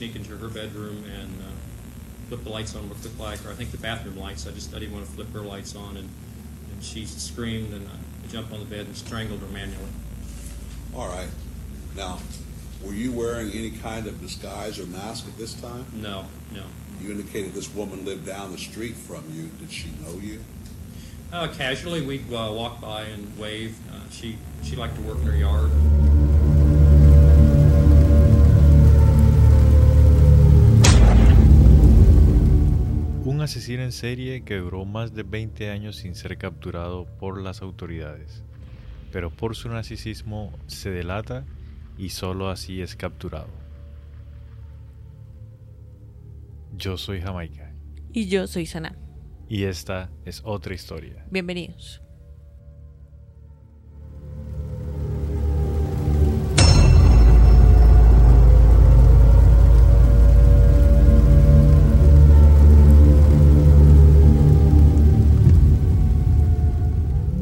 sneak into her bedroom and uh, flip the lights on real quick like, or I think the bathroom lights. I just I didn't want to flip her lights on, and, and she screamed, and I jumped on the bed and strangled her manually. All right. Now, were you wearing any kind of disguise or mask at this time? No, no. You indicated this woman lived down the street from you. Did she know you? Uh, casually, we'd uh, walk by and wave. Uh, she she liked to work in her yard. Asesino en serie que duró más de 20 años sin ser capturado por las autoridades, pero por su narcisismo se delata y solo así es capturado. Yo soy Jamaica Y yo soy Sana. y esta es otra historia. Bienvenidos.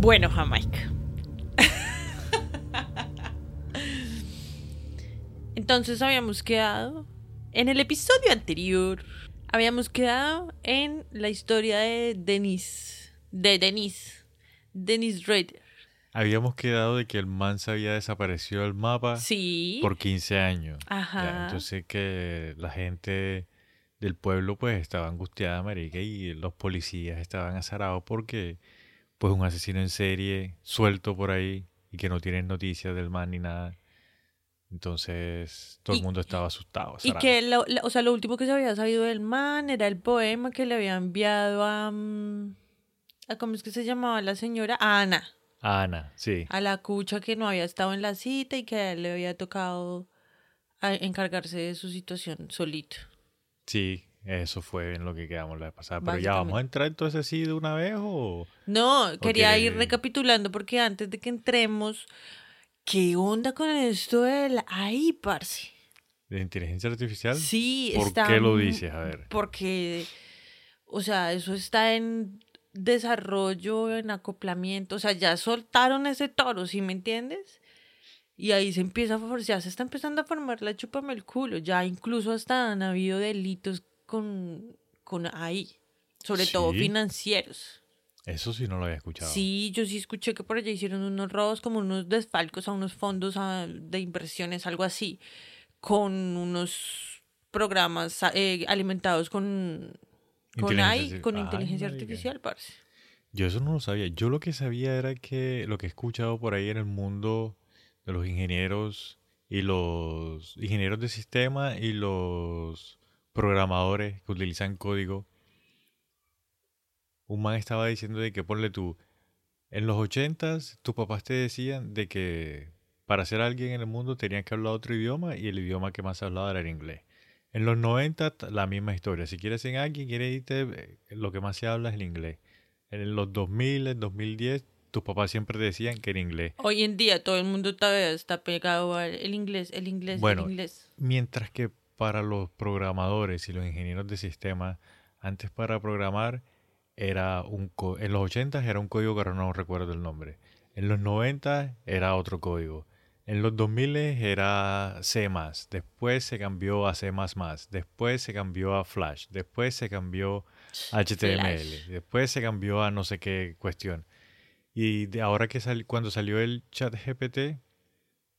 Bueno, Jamaica. Entonces habíamos quedado en el episodio anterior. Habíamos quedado en la historia de Denise. De Denise. Denise Rader. Habíamos quedado de que el man se había desaparecido del mapa Sí. por 15 años. Ya, Ajá. entonces que la gente del pueblo pues estaba angustiada, marica, y los policías estaban azarados porque pues un asesino en serie suelto por ahí y que no tienen noticias del man ni nada. Entonces todo el mundo estaba asustado. Y que, lo- o sea, lo último que se había sabido del man era el poema que le había enviado a... mm, a ¿Cómo es que se llamaba la señora? A Ana. Ana, sí. A la cucha que no había estado en la cita y que a él le había tocado a- encargarse de su situación solito. Sí, eso fue en lo que quedamos la vez pasada. Pero ya vamos a entrar entonces así de una vez o... No, quería ir recapitulando porque antes de que entremos, ¿qué onda con esto del ahí, parce? ¿De inteligencia artificial? Sí, ¿Por está qué lo dices? A ver. Porque, o sea, eso está en desarrollo, en acoplamiento, o sea, ya soltaron ese toro, ¿sí me entiendes? Y ahí se empieza a ya se está empezando a formar la chúpame el culo, ya incluso hasta han habido delitos con, con ahí, sobre todo financieros. Eso sí no lo había escuchado. Sí, yo sí escuché que por allá hicieron unos robos, como unos desfalcos a unos fondos ah, de inversiones, algo así, con unos programas ah, eh, alimentados con, con AI, con inteligencia marica. artificial, parce. Yo eso no lo sabía. Yo lo que sabía era que lo que he escuchado por ahí en el mundo de los ingenieros y los ingenieros de sistema y los programadores que utilizan código. Un man estaba diciendo de que ponle tú, en los ochentas tus papás te decían de que para ser alguien en el mundo tenías que hablar otro idioma y el idioma que más hablaba era el inglés. En los 90 t- la misma historia. Si quieres ser alguien, quieres irte, eh, lo que más se habla es el inglés. En los 2000, en 2010, tus papás siempre decían que era inglés. Hoy en día todo el mundo está pegado al el inglés, el inglés, Bueno, el inglés. Mientras que para los programadores y los ingenieros de sistemas, antes para programar era un en los 80 era un código que ahora no recuerdo el nombre. En los 90 era otro código. En los 2000 era C++, después se cambió a C++, después se cambió a Flash, después se cambió a HTML, Flash. después se cambió a no sé qué cuestión. Y de ahora que sal- cuando salió el chat GPT,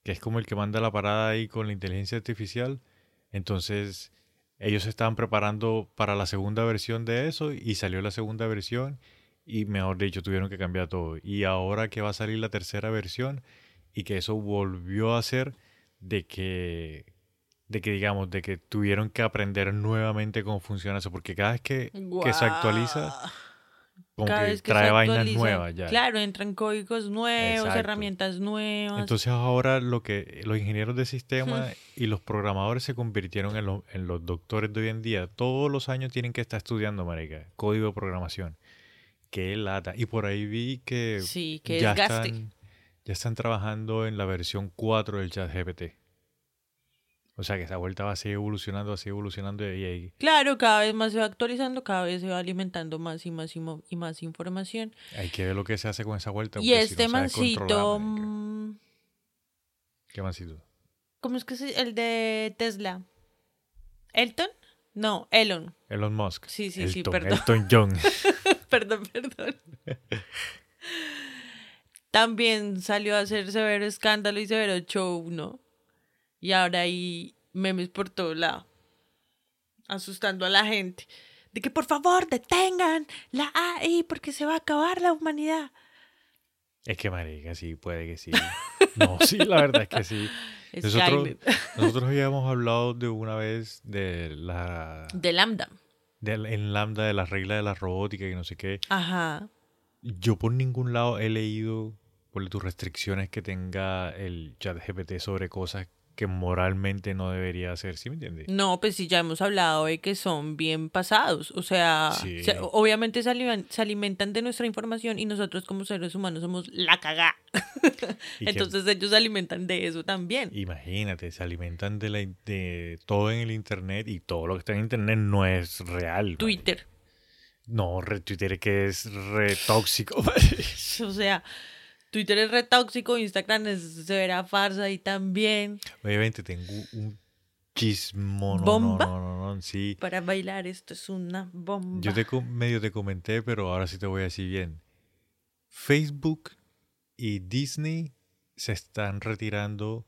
que es como el que manda la parada ahí con la inteligencia artificial, entonces ellos estaban preparando para la segunda versión de eso y salió la segunda versión y mejor dicho tuvieron que cambiar todo. Y ahora que va a salir la tercera versión y que eso volvió a ser de que de que digamos de que tuvieron que aprender nuevamente cómo funciona eso porque cada vez que, que se actualiza. Como Cada que vez que trae se vainas nuevas ya. Claro, entran códigos nuevos, Exacto. herramientas nuevas. Entonces ahora lo que los ingenieros de sistema y los programadores se convirtieron en, los- en los doctores de hoy en día. Todos los años tienen que estar estudiando, marica, código de programación. Qué lata. Y por ahí vi que sí, que ya desgaste. están, ya están trabajando en la versión 4 del chat GPT. O sea que esa vuelta va a seguir evolucionando, va a seguir evolucionando y ahí Claro, cada vez más se va actualizando, cada vez se va alimentando más y más y, más información. hay que ver lo que se hace con esa vuelta. Y si este no descontrola, mancito, mm, ¿Qué mancito? ¿Cómo es que se el de Tesla? ¿Elton? No, Elon. Elon Musk. Sí, sí, sí, perdón. Elton John. perdón, perdón. También salió a hacer severo escándalo y severo show, ¿no? Y ahora hay memes por todo lado. Asustando a la gente. De que por favor detengan la AI porque se va a acabar la humanidad. es que marica, sí, puede que sí. No, sí, la verdad es que sí. Nosotros, nosotros habíamos hablado de una vez de la De Lambda. de, en Lambda de las reglas de la robótica y no sé qué. Ajá. Yo por ningún lado he leído por tus restricciones que tenga el chat GPT sobre cosas que moralmente no debería hacer, ¿sí me entiendes? No, pues sí, ya hemos hablado de que son bien pasados. O sea, Sí. se- obviamente se alimentan, se alimentan de nuestra información y nosotros como seres humanos somos la cagá. Que- Entonces ellos se alimentan de eso también. Imagínate, se alimentan de, la, de todo en el internet y todo lo que está en internet no es real. Twitter. No, re Twitter que es re tóxico. O sea, Twitter es re tóxico, Instagram es severa farsa y también Obviamente tengo un chismo. No, ¿Bomba? No, no, no, no, sí. para bailar esto es una bomba. Yo te medio te comenté, pero ahora sí te voy a decir bien. Facebook y Disney se están retirando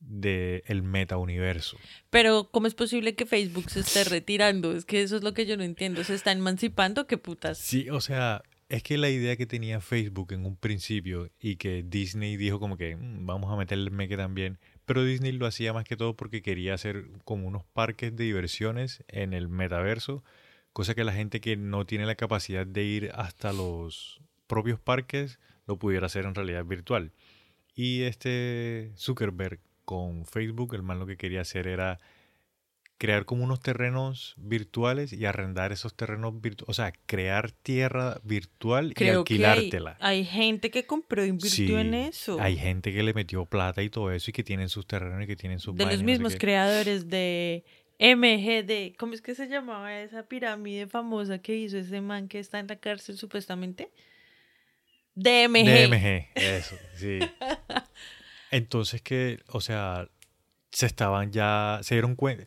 del metauniverso. Pero ¿cómo es posible que Facebook se esté retirando? Es que eso es lo que yo no entiendo. ¿Se está emancipando? ¿Qué putas? Sí, o sea, es que la idea que tenía Facebook en un principio y que Disney dijo como que "Mm, vamos a meterle meque también, pero Disney lo hacía más que todo porque quería hacer como unos parques de diversiones en el metaverso, cosa que la gente que no tiene la capacidad de ir hasta los propios parques lo pudiera hacer en realidad virtual. Y este Zuckerberg con Facebook, el man lo que quería hacer era crear como unos terrenos virtuales y arrendar esos terrenos virtuales, o sea, crear tierra virtual y Creo que hay, alquilártela. hay gente que compró e invirtió en eso. Hay gente que le metió plata y todo eso y que tienen sus terrenos y que tienen sus de los vainas, no sé mismos creadores de MGD. ¿Cómo es que se llamaba esa pirámide famosa que hizo ese man que está en la cárcel supuestamente? DMG. DMG, eso, sí. Entonces que, o sea, se estaban ya, se dieron cuenta,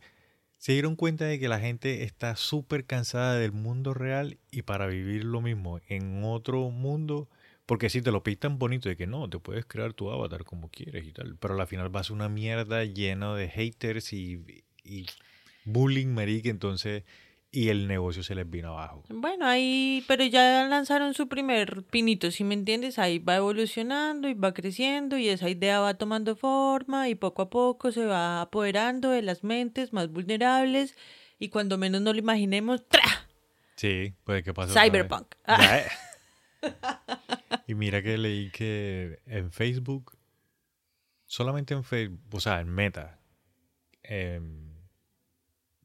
se dieron cuenta de que la gente está súper cansada del mundo real y para vivir lo mismo en otro mundo, porque si te lo pintan bonito de que no, te puedes crear tu avatar como quieres y tal, pero al final va a una mierda lleno de haters y, y bullying, marica, entonces, y el negocio se les vino abajo. Bueno, ahí, pero ya lanzaron su primer pinito, si me entiendes? Ahí va evolucionando y va creciendo y esa idea va tomando forma y poco a poco se va apoderando de las mentes más vulnerables y cuando menos no lo imaginemos, ¡tra! Sí, puede que pase. Cyberpunk. Ya, eh. y mira que leí que en Facebook, solamente en Facebook, o sea, en Meta, em,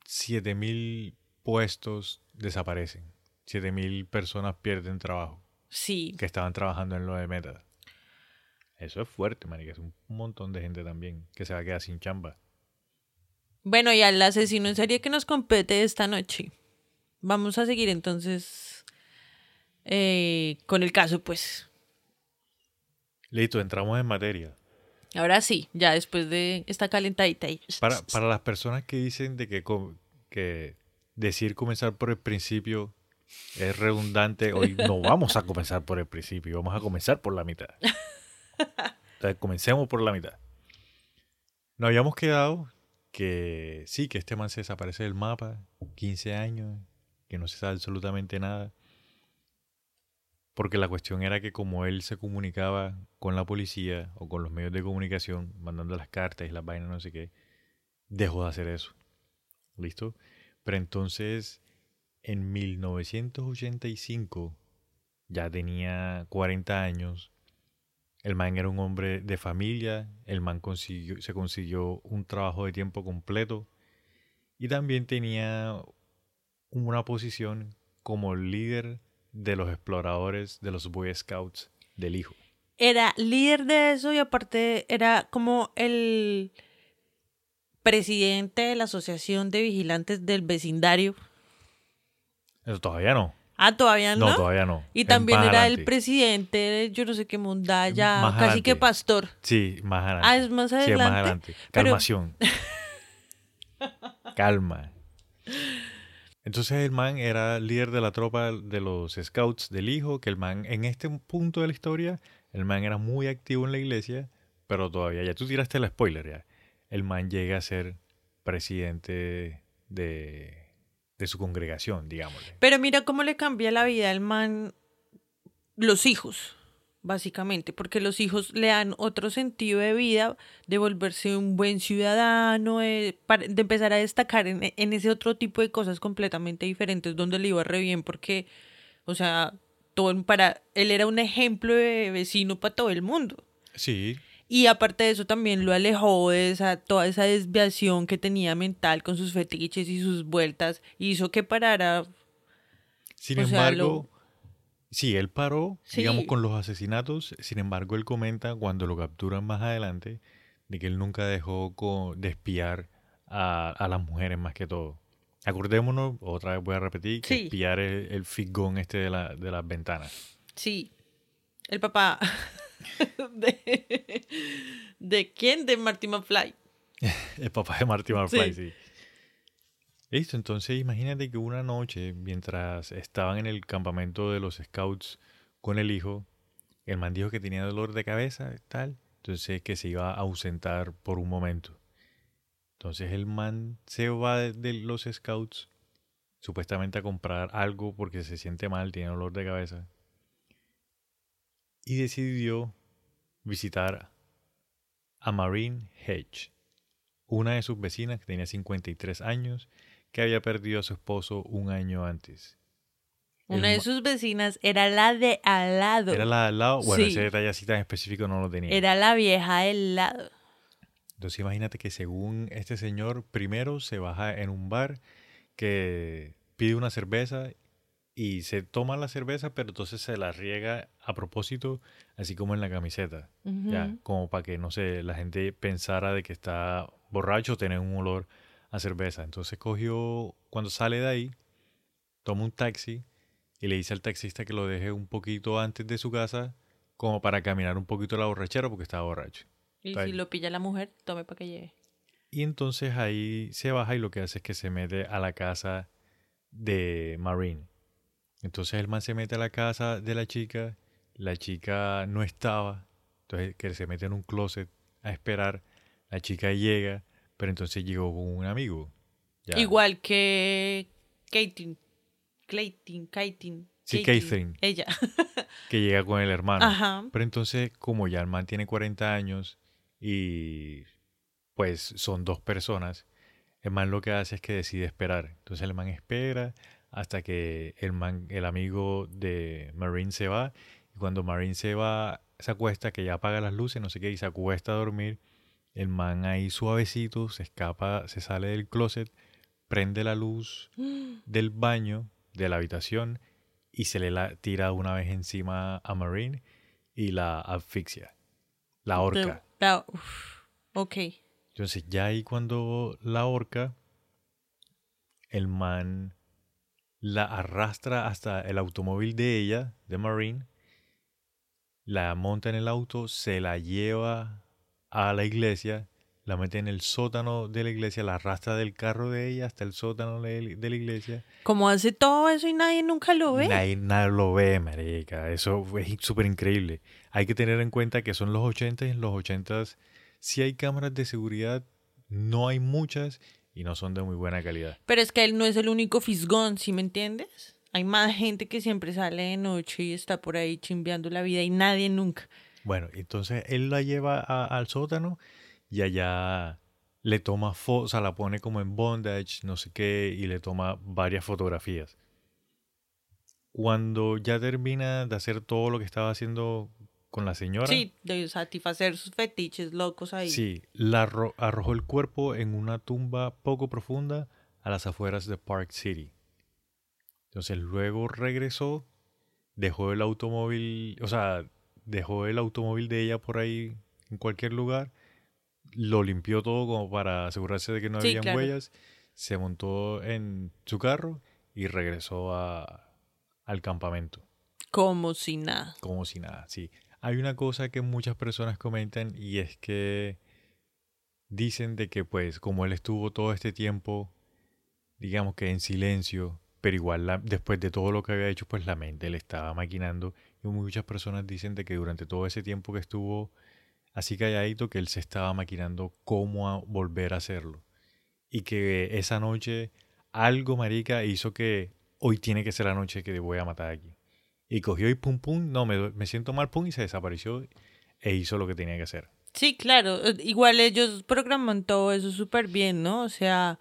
7000 puestos desaparecen. 7000 personas pierden trabajo Sí, que estaban trabajando en lo de Meta. Eso es fuerte, marica. Es un montón de gente también que se va a quedar sin chamba. Bueno, y al asesino en serie que nos compete esta noche. Vamos a seguir entonces eh, con el caso, pues. Listo, entramos en materia. Ahora sí, ya después de esta calentadita ahí. Para, para las personas que dicen de que, que decir comenzar por el principio es redundante, hoy no vamos a comenzar por el principio, vamos a comenzar por la mitad. Entonces, comencemos por la mitad. Nos habíamos quedado que sí, que este man se desaparece del mapa, 15 años, que no se sabe absolutamente nada. Porque la cuestión era que como él se comunicaba con la policía o con los medios de comunicación, mandando las cartas y las vainas, no sé qué, dejó de hacer eso. ¿Listo? Pero entonces, en 1985, ya tenía 40 años, el man era un hombre de familia, el man consiguió, se consiguió un trabajo de tiempo completo y también tenía una posición como líder de los exploradores de los Boy Scouts del hijo. Era líder de eso y aparte era como el presidente de la Asociación de Vigilantes del Vecindario. Eso todavía no. Ah, todavía no. No, todavía no. Y también era el adelante. presidente, de yo no sé qué mundalla, Más casi que adelante. pastor. Sí, más adelante. Ah, es más Sí, es más adelante. adelante. Pero- Calmación. Calma. Entonces el man era líder de la tropa de los scouts del hijo, que el man en este punto de la historia, el man era muy activo en la iglesia, pero todavía, ya tú tiraste el spoiler ya, el man llega a ser presidente de, de su congregación, digámosle. Pero mira cómo le cambia la vida al man los hijos, básicamente, porque los hijos le dan otro sentido de vida, de volverse un buen ciudadano, de, empezar a destacar en, en ese otro tipo de cosas completamente diferentes, donde le iba re bien, porque, o sea, todo para él era un ejemplo de vecino para todo el mundo. Sí, Y aparte de eso también lo alejó de esa, toda esa desviación que tenía mental con sus fetiches y sus vueltas. Hizo que parara. Sin O sea, embargo, sí, él paró, digamos, con los asesinatos. Sin embargo, él comenta cuando lo capturan más adelante de que él nunca dejó de espiar a, a las mujeres más que todo. Acordémonos, otra vez voy a repetir, que Sí. espiar es el figón este de, la, de las ventanas. Sí. El papá. de, ¿De quién? De Marty McFly. El papá de Marty McFly, Sí. sí. Listo, entonces imagínate que una noche, mientras estaban en el campamento de los scouts con el hijo, el man dijo que tenía dolor de cabeza tal, entonces que se iba a ausentar por un momento. Entonces el man se va de los scouts supuestamente a comprar algo porque se siente mal, tiene dolor de cabeza. Y decidió visitar a Marine Hedge, una de sus vecinas que tenía 53 años, que había perdido a su esposo un año antes. Una de sus vecinas era la de al lado. Era la de al lado, bueno, Sí. ese detalle así tan específico no lo tenía. Era la vieja del lado. Entonces imagínate que según este señor, primero se baja en un bar que pide una cerveza y se toma la cerveza, pero entonces se la riega a propósito, así como en la camiseta. Ya, como para que, no sé, la gente pensara de que está borracho, tener un olor a cerveza. Entonces cogió, cuando sale de ahí, toma un taxi y le dice al taxista que lo deje un poquito antes de su casa, como para caminar un poquito la borrachera porque estaba borracho. Y Está si lo pilla la mujer, tome para que lleve. Y entonces ahí se baja y lo que hace es que se mete a la casa de Marine. Entonces el man se mete a la casa de la chica, la chica no estaba, entonces que se mete en un closet a esperar, la chica llega, pero entonces llegó con un amigo. Ya. Igual que Caitlyn. Clayton, Caitlyn. Sí, Caitlyn, Caitlyn. Ella. que llega con el hermano. Ajá. Pero entonces, como ya el man tiene 40 años y pues son dos personas, el man lo que hace es que decide esperar. Entonces el man espera hasta que el man, el amigo de Marine se va. Y cuando Marine se va, se acuesta, que ya apaga las luces, no sé qué, y se acuesta a dormir. El man ahí suavecito se escapa, se sale del closet, prende la luz del baño, de la habitación, y se le la tira una vez encima a Marine y la asfixia. La horca. Ok. Entonces ya ahí cuando la horca, el man la arrastra hasta el automóvil de ella, de Marine, la monta en el auto, se la lleva a la iglesia, la mete en el sótano de la iglesia, la arrastra del carro de ella hasta el sótano de de la iglesia. Como hace todo eso y nadie nunca lo ve. Nadie, nadie lo ve, marica. Eso es súper increíble. Hay que tener en cuenta que son los 80 y en los 80 si hay cámaras de seguridad, no hay muchas y no son de muy buena calidad. Pero es que él no es el único fisgón, ¿sí me entiendes? Hay más gente que siempre sale de noche y está por ahí chimbeando la vida y nadie nunca. Bueno, entonces él la lleva a- al sótano y allá le toma fotos, o sea, la pone como en bondage, no sé qué, y le toma varias fotografías. Cuando ya termina de hacer todo lo que estaba haciendo con la señora, Sí, de satisfacer sus fetiches locos ahí. Sí, la arro- arrojó el cuerpo en una tumba poco profunda a las afueras de Park City. Entonces luego regresó, dejó el automóvil, o sea, dejó el automóvil de ella por ahí en cualquier lugar, lo limpió todo como para asegurarse de que no Sí, habían claro. huellas, se montó en su carro y regresó a, al campamento, Como si nada. como si nada, sí. Hay una cosa que muchas personas comentan y es que dicen de que pues como él estuvo todo este tiempo, digamos que en silencio, pero igual después de todo lo que había hecho, pues la mente le estaba maquinando y muchas personas dicen de que durante todo ese tiempo que estuvo así calladito, que él se estaba maquinando cómo volver a hacerlo. Y que esa noche algo, marica, hizo que hoy tiene que ser la noche que voy a matar aquí. Y cogió y pum pum, no, me, me siento mal, pum, y se desapareció e hizo lo que tenía que hacer. Sí, claro. eh, Igual ellos programan todo eso súper bien, ¿no? O sea,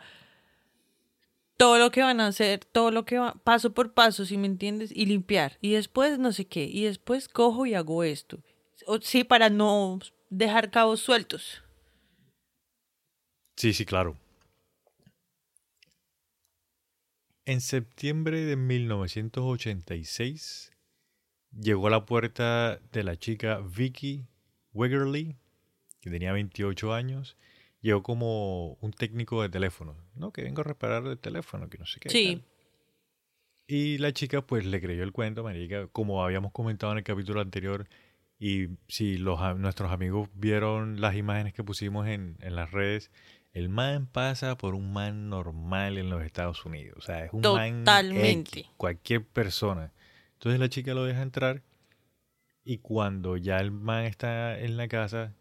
todo lo que van a hacer, todo lo que va, paso por paso, si me entiendes, y limpiar. Y después no sé qué. Y después cojo y hago esto. O- sí, para no dejar cabos sueltos. Sí, sí, claro. En septiembre de 1986 llegó a la puerta de la chica Vicky Wegerly, que tenía 28 años. Llegó como un técnico de teléfono, ¿no? Que vengo a reparar el teléfono, que no sé qué. Sí. tal. Y la chica pues le creyó el cuento, marica, como habíamos comentado en el capítulo anterior. Y si los, nuestros amigos vieron las imágenes que pusimos en, en las redes, el man pasa por un man normal en los Estados Unidos. O sea, es un man Totalmente. X, cualquier persona. Entonces la chica lo deja entrar y cuando ya el man está en la casa,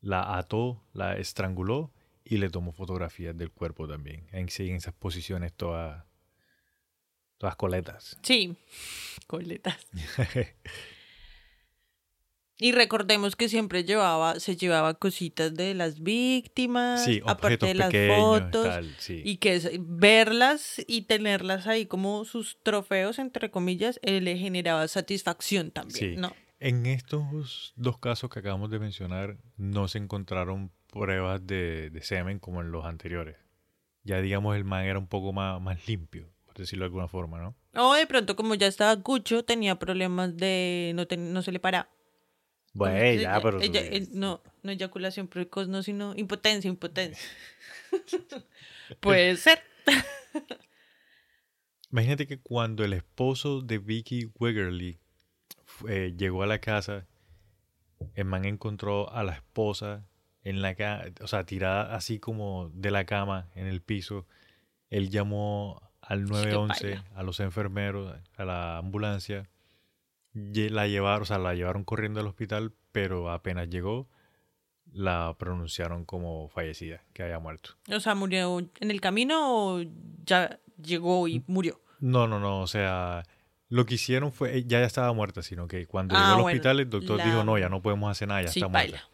la ató, la estranguló y le tomó fotografías del cuerpo también. En, en esas posiciones todas, todas coletas. Sí. Coletas. Y recordemos que siempre llevaba, se llevaba cositas de las víctimas, Sí, aparte de las pequeños, fotos. tal, sí. Y que es- verlas y tenerlas ahí como sus trofeos, entre comillas, eh, le generaba satisfacción también, Sí. ¿no? En estos dos casos que acabamos de mencionar, no se encontraron pruebas de, de semen como en los anteriores. Ya digamos el man era un poco más, más limpio, por decirlo de alguna forma, ¿no? O de pronto, como ya estaba Gucho, tenía problemas de no, ten- no se le para. Bueno, Ella- ya, pero... tú- ella- eh, no, no eyaculación precoz, no, sino impotencia, impotencia. Puede ser. Imagínate que cuando el esposo de Vicky Wegerly eh, llegó a la casa, el man encontró a la esposa en la cama, o sea, tirada así como de la cama en el piso. Él llamó al 911, paila. a los enfermeros, a la ambulancia. La llevaron, o sea, la llevaron corriendo al hospital, pero apenas llegó, la pronunciaron como fallecida, que había muerto. O sea, murió en el camino o ya llegó y murió. No, no, no, o sea, lo que hicieron fue, ya ya estaba muerta, sino que cuando Ah, llegó al bueno, hospital el doctor la- dijo, no, ya no podemos hacer nada, ya sí, está paila. muerta.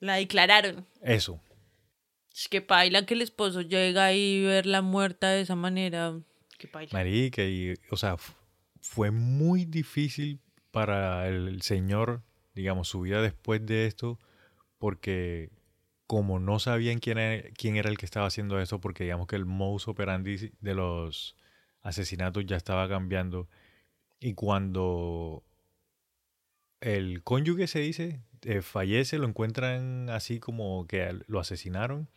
La declararon. Eso, Es que paila que el esposo llega y verla muerta de esa manera. Que paila. marica, y, o sea, fue muy difícil para el señor, digamos, su vida después de esto, porque como no sabían quién era, quién era el que estaba haciendo eso, porque digamos que el modus operandi de los asesinatos ya estaba cambiando, y cuando el cónyuge se dice, eh, fallece, lo encuentran así como que lo asesinaron.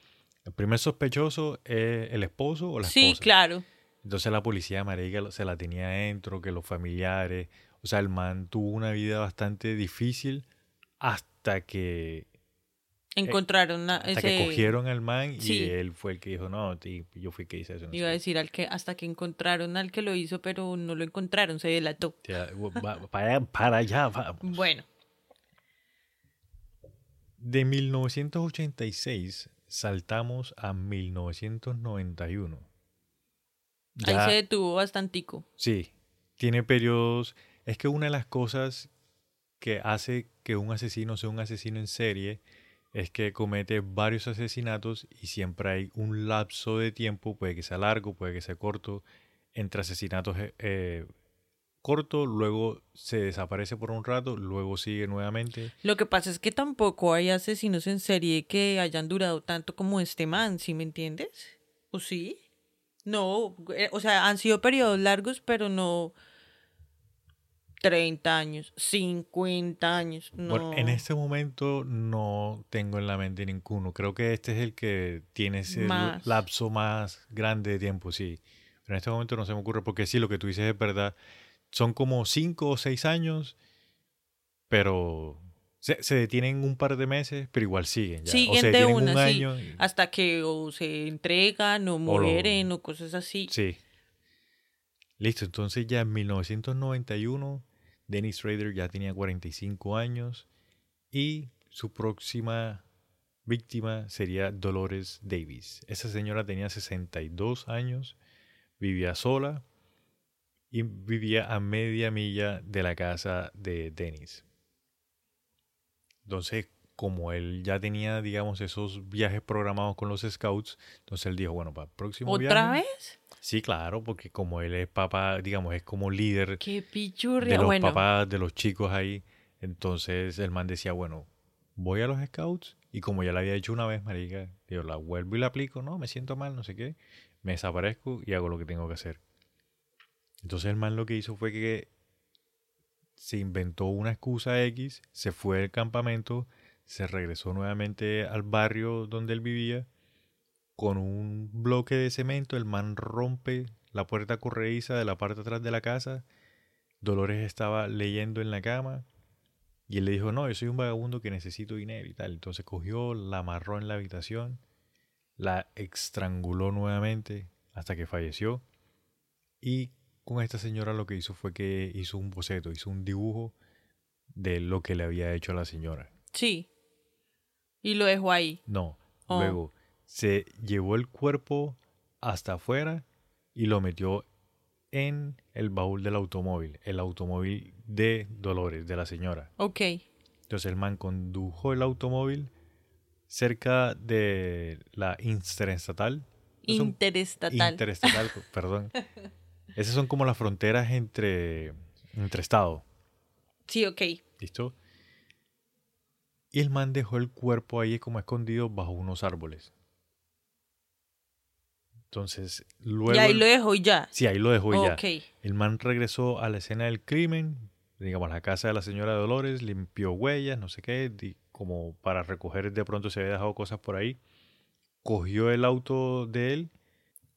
El primer sospechoso es el esposo o la Sí, esposa. claro. Entonces la policía marica se la tenía adentro, que los familiares, o sea, el man tuvo una vida bastante difícil hasta que Encontraron a- hasta ese. que cogieron al man y Sí. él fue el que dijo, "No, yo fui el que hice eso." no sé Iba a qué". decir al que hasta que encontraron al que lo hizo, pero no lo encontraron, se delató. Ya, para, para allá, vamos. Bueno, De 1986 saltamos a 1991. Ahí se detuvo bastantico. Sí, tiene periodos. Es que una de las cosas que hace que un asesino sea un asesino en serie es que comete varios asesinatos y siempre hay un lapso de tiempo, puede que sea largo, puede que sea corto, entre asesinatos eh, eh, corto, luego se desaparece por un rato, luego sigue nuevamente. Lo que pasa es que tampoco hay asesinos en serie que hayan durado tanto como este man, ¿sí me entiendes? ¿O sí? No, eh, o sea, han sido periodos largos, pero no 30 años, 50 años, no. Bueno, en este momento no tengo en la mente ninguno. Creo que este es el que tiene ese Más. lapso más grande de tiempo, sí. Pero en este momento no se me ocurre porque sí, lo que tú dices es verdad. Son como cinco o seis años, pero se, se detienen un par de meses, pero igual siguen. Ya. Siguen o se de una, un sí. año. y- Hasta que o se entregan o lo- mueren o cosas así. Sí. Listo, entonces ya en 1991, Dennis Rader ya tenía 45 años y su próxima víctima sería Dolores Davis. Esa señora tenía 62 años, vivía sola y vivía a media milla de la casa de Dennis. Entonces, como él ya tenía, digamos, esos viajes programados con los scouts, entonces él dijo, bueno, para el próximo ¿Otra viaje... vez? Sí, claro, porque como él es papá, digamos, es como líder Qué de pichurria. los Bueno, papás, de los chicos ahí, entonces el man decía, bueno, voy a los scouts y como ya lo había hecho una vez, marica, yo la vuelvo y la aplico, no, me siento mal, no sé qué, me desaparezco y hago lo que tengo que hacer. Entonces el man lo que hizo fue que se inventó una excusa X, se fue del campamento, se regresó nuevamente al barrio donde él vivía, con un bloque de cemento, el man rompe la puerta corrediza de la parte atrás de la casa, Dolores estaba leyendo en la cama y él le dijo, no, yo soy un vagabundo que necesito dinero y tal. Entonces cogió, la amarró en la habitación, la estranguló nuevamente hasta que falleció y con esta señora lo que hizo fue que hizo un boceto, hizo un dibujo de lo que le había hecho a la señora. sí. Y lo dejó ahí. No, Oh. luego se llevó el cuerpo hasta afuera y lo metió en el baúl del automóvil, el automóvil de Dolores, de la señora. Ok. Entonces el man condujo el automóvil cerca de la interestatal. Interestatal. Interestatal, perdón. Esas son como las fronteras entre, entre estados. sí, ok. ¿Listo? Y el man dejó el cuerpo ahí como escondido bajo unos árboles. Entonces, luego. y ahí lo dejó y ya. Sí, ahí lo dejó y ya. Ok. El man regresó a la escena del crimen, digamos, a la casa de la señora Dolores, limpió huellas, no sé qué, como para recoger de pronto se había dejado cosas por ahí. Cogió el auto de él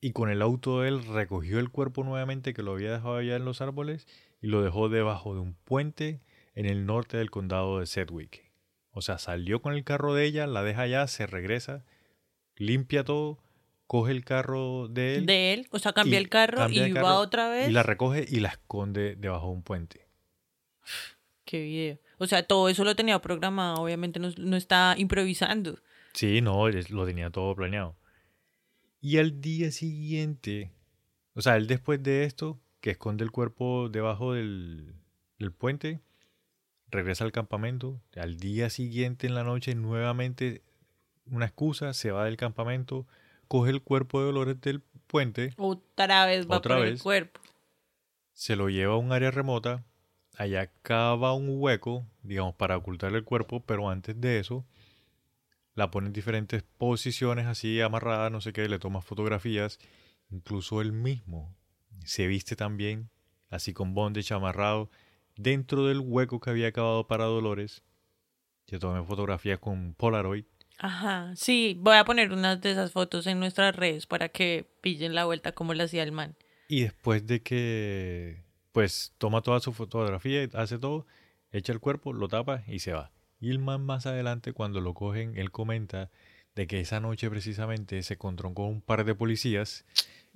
y con el auto de él recogió el cuerpo nuevamente que lo había dejado allá en los árboles y lo dejó debajo de un puente en el norte del condado de Sedgwick. O sea, salió con el carro de ella, la deja allá, se regresa, limpia todo, coge el carro de él De él. O sea, cambia el carro cambia y va otra vez. y la recoge y la esconde debajo de un puente. Qué video. O sea, todo eso lo tenía programado. Obviamente no, no está improvisando. Sí, no, lo tenía todo planeado. Y al día siguiente, o sea, él después de esto, que esconde el cuerpo debajo del, del puente, regresa al campamento. Al día siguiente en la noche, nuevamente una excusa, se va del campamento, coge el cuerpo de Dolores del puente, Otra vez va Otra por el cuerpo. se lo lleva a un área remota, allá cava un hueco, digamos, para ocultar el cuerpo, pero antes de eso la pone en diferentes posiciones así amarrada, no sé qué, le toma fotografías, incluso él mismo se viste también, así con bondage amarrado, dentro del hueco que había cavado para Dolores, se toma fotografías con Polaroid, Ajá. Sí, voy a poner unas de esas fotos en nuestras redes para que pillen la vuelta como lo hacía el man. Y después de que, pues, toma toda su fotografía y hace todo, echa el cuerpo, lo tapa y se va. Y el man más adelante, cuando lo cogen, él comenta de que esa noche precisamente se encontró con un par de policías.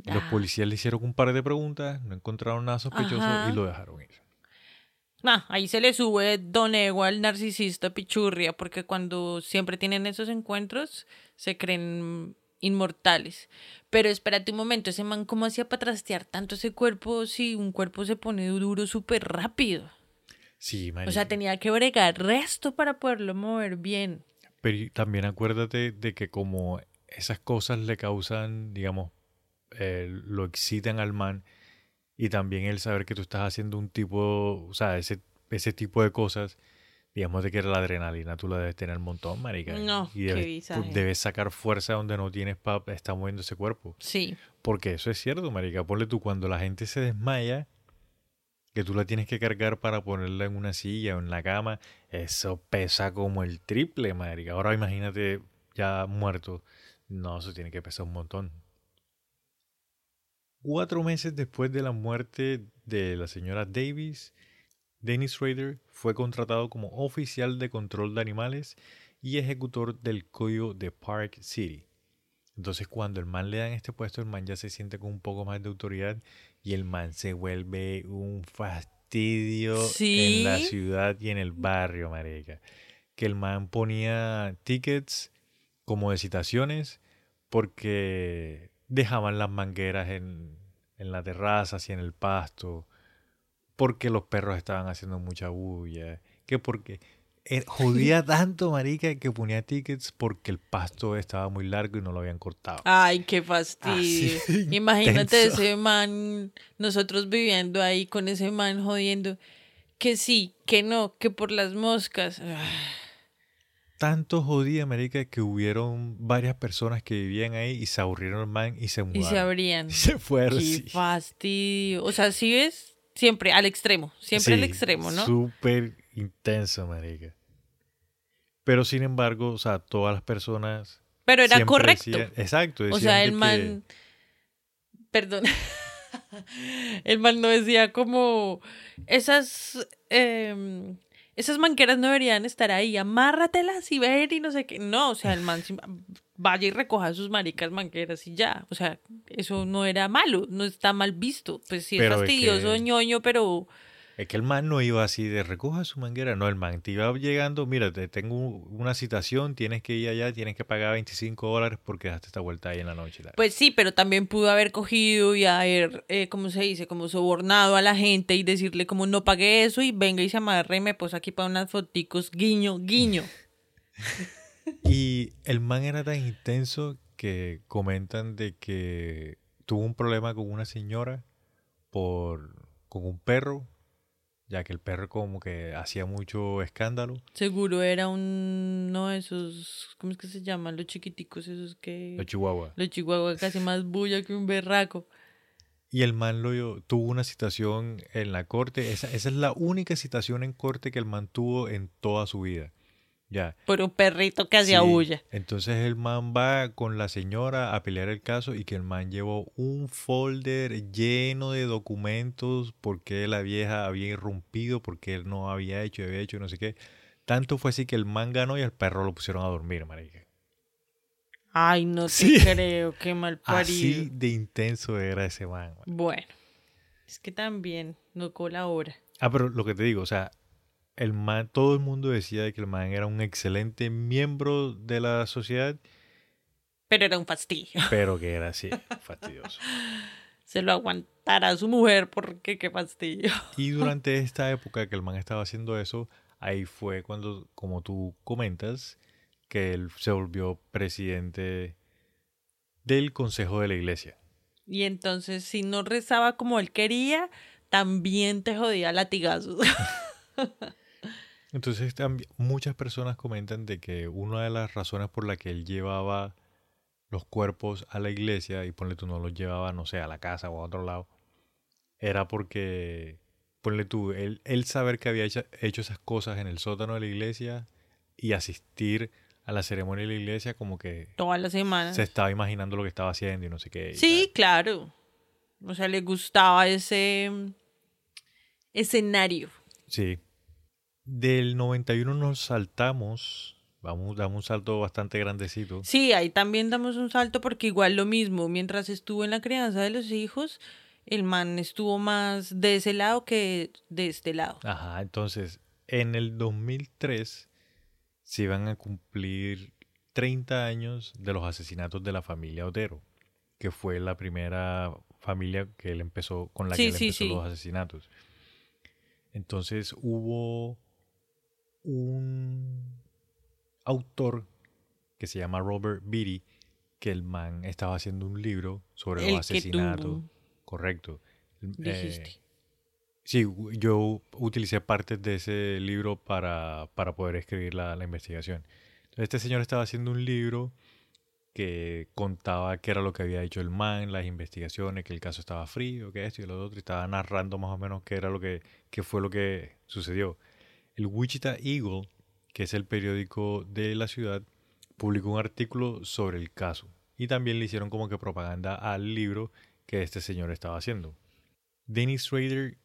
Y los Ah. policías le hicieron un par de preguntas, no encontraron nada sospechoso Ajá. y lo dejaron ir. Ah, ahí se le sube Don Ego al narcisista pichurria, porque cuando siempre tienen esos encuentros se creen inmortales. Pero espérate un momento, ese man, ¿cómo hacía para trastear tanto ese cuerpo si un cuerpo se pone duro súper rápido? Sí, O marica. sea, tenía que bregar resto para poderlo mover bien. Pero también acuérdate de que como esas cosas le causan, digamos, eh, lo excitan al man y también el saber que tú estás haciendo un tipo, o sea, ese, ese tipo de cosas, digamos de que la adrenalina tú la debes tener un montón, marica. No, y debes, debes sacar fuerza donde no tienes para estar moviendo ese cuerpo. Sí. Porque eso es cierto, marica. Ponle tú, cuando la gente se desmaya, que tú la tienes que cargar para ponerla en una silla o en la cama, eso pesa como el triple, marica. Ahora imagínate ya muerto. No, eso tiene que pesar un montón. Cuatro meses después de la muerte de la señora Davis, Dennis Rader fue contratado como oficial de control de animales y ejecutor del código de Park City. Entonces cuando el man le dan este puesto, el man ya se siente con un poco más de autoridad y el man se vuelve un fastidio en la ciudad y en el barrio, marica. Que el man ponía tickets como de citaciones porque dejaban las mangueras en, en la terraza y en el pasto, porque los perros estaban haciendo mucha bulla, que porque jodía tanto, marica, que ponía tickets porque el pasto estaba muy largo y no lo habían cortado. Ay, qué fastidio. Así de Imagínate intenso. ese man, nosotros viviendo ahí con ese man jodiendo. Que sí, que no, que por las moscas. Ah, Tanto jodía, marica, que hubieron varias personas que vivían ahí y se aburrieron el man y se Y mudaron. se abrían. Y se fueron. Qué sí. fastidio. O sea, si ves, siempre al extremo, siempre al Sí, extremo, ¿no? Súper intenso, marica. Pero sin embargo, o sea, todas las personas. Pero era correcto. decían- exacto. O sea, el que- man. Perdón. el man no decía como. Esas. em, esas manqueras no deberían estar ahí. Amárratelas y ver y no sé qué. No, o sea, el man. Vaya y recoja sus maricas manqueras y ya. O sea, eso no era malo. No está mal visto. Pues sí es Pero fastidioso, que- ñoño, pero. Es que el man no iba así de recoja su manguera, no, el man te iba llegando, mira, te tengo una citación, tienes que ir allá, tienes que pagar 25 dólares porque daste esta vuelta ahí en la noche. Pues sí, pero también pudo haber cogido y haber, eh, ¿cómo se dice? Como sobornado a la gente y decirle como no pagué eso y venga y se amarre y me pues aquí para unas foticos, guiño, guiño. Y el man era tan intenso que comentan de que tuvo un problema con una señora por con un perro, ya que el perro como que hacía mucho escándalo. Seguro era uno de esos, ¿cómo es que se llaman? Los chiquiticos esos que... Los chihuahua. Los chihuahuas casi más bulla que un berraco. Y el man lo, tuvo una citación en la corte. Esa, esa es la única citación en corte que el man tuvo en toda su vida. Ya. Por un perrito que hacía Sí, bulla. Entonces el man va con la señora a pelear el caso y que el man llevó un folder lleno de documentos porque la vieja había irrumpido, porque él no había hecho, había hecho, no sé qué. Tanto fue así que el man ganó y al perro lo pusieron a dormir, marica. Ay, no te Sí. creo, qué mal parido. Así de intenso era ese man. man. Bueno, es que también no colabora. Ah, pero lo que te digo, o sea, el man, todo el mundo decía de que el man era un excelente miembro de la sociedad, Pero era un fastidio. pero que era así, fastidioso. Se lo aguantara a su mujer porque qué fastidio. Y durante esta época que el man estaba haciendo eso, ahí fue cuando, como tú comentas, que él se volvió presidente del Consejo de la Iglesia. Y entonces, si no rezaba como él quería, también te jodía latigazos. Entonces también muchas personas comentan de que una de las razones por la que él llevaba los cuerpos a la iglesia y ponle tú no los llevaba, no sé, a la casa o a otro lado, era porque, ponle tú, él, él saber que había hecho, hecho esas cosas en el sótano de la iglesia y asistir a la ceremonia de la iglesia como que Toda la semana. se estaba imaginando lo que estaba haciendo y no sé qué. Sí, claro. O sea, le gustaba ese escenario. Sí. Del 91 nos saltamos, vamos, damos un salto bastante grandecito. Sí, ahí también damos un salto porque igual lo mismo, mientras estuvo en la crianza de los hijos, el man estuvo más de ese lado que de este lado. Ajá, entonces, en el 2003 se iban a cumplir 30 años de los asesinatos de la familia Otero, que fue la primera familia que él empezó, con la Sí, que él sí, empezó sí. los asesinatos. Entonces hubo un autor que se llama Robert Beatty, que el man estaba haciendo un libro sobre El los asesinatos. Correcto. Eh, dijiste. Sí, yo utilicé partes de ese libro para, para poder escribir la, la investigación. Entonces, este señor estaba haciendo un libro que contaba qué era lo que había hecho el man, las investigaciones, que el caso estaba frío, que esto y lo otro, y estaba narrando más o menos qué era lo que, qué fue lo que sucedió. El Wichita Eagle, que es el periódico de la ciudad, publicó un artículo sobre el caso. Y también le hicieron como que propaganda al libro que este señor estaba haciendo. Dennis Rader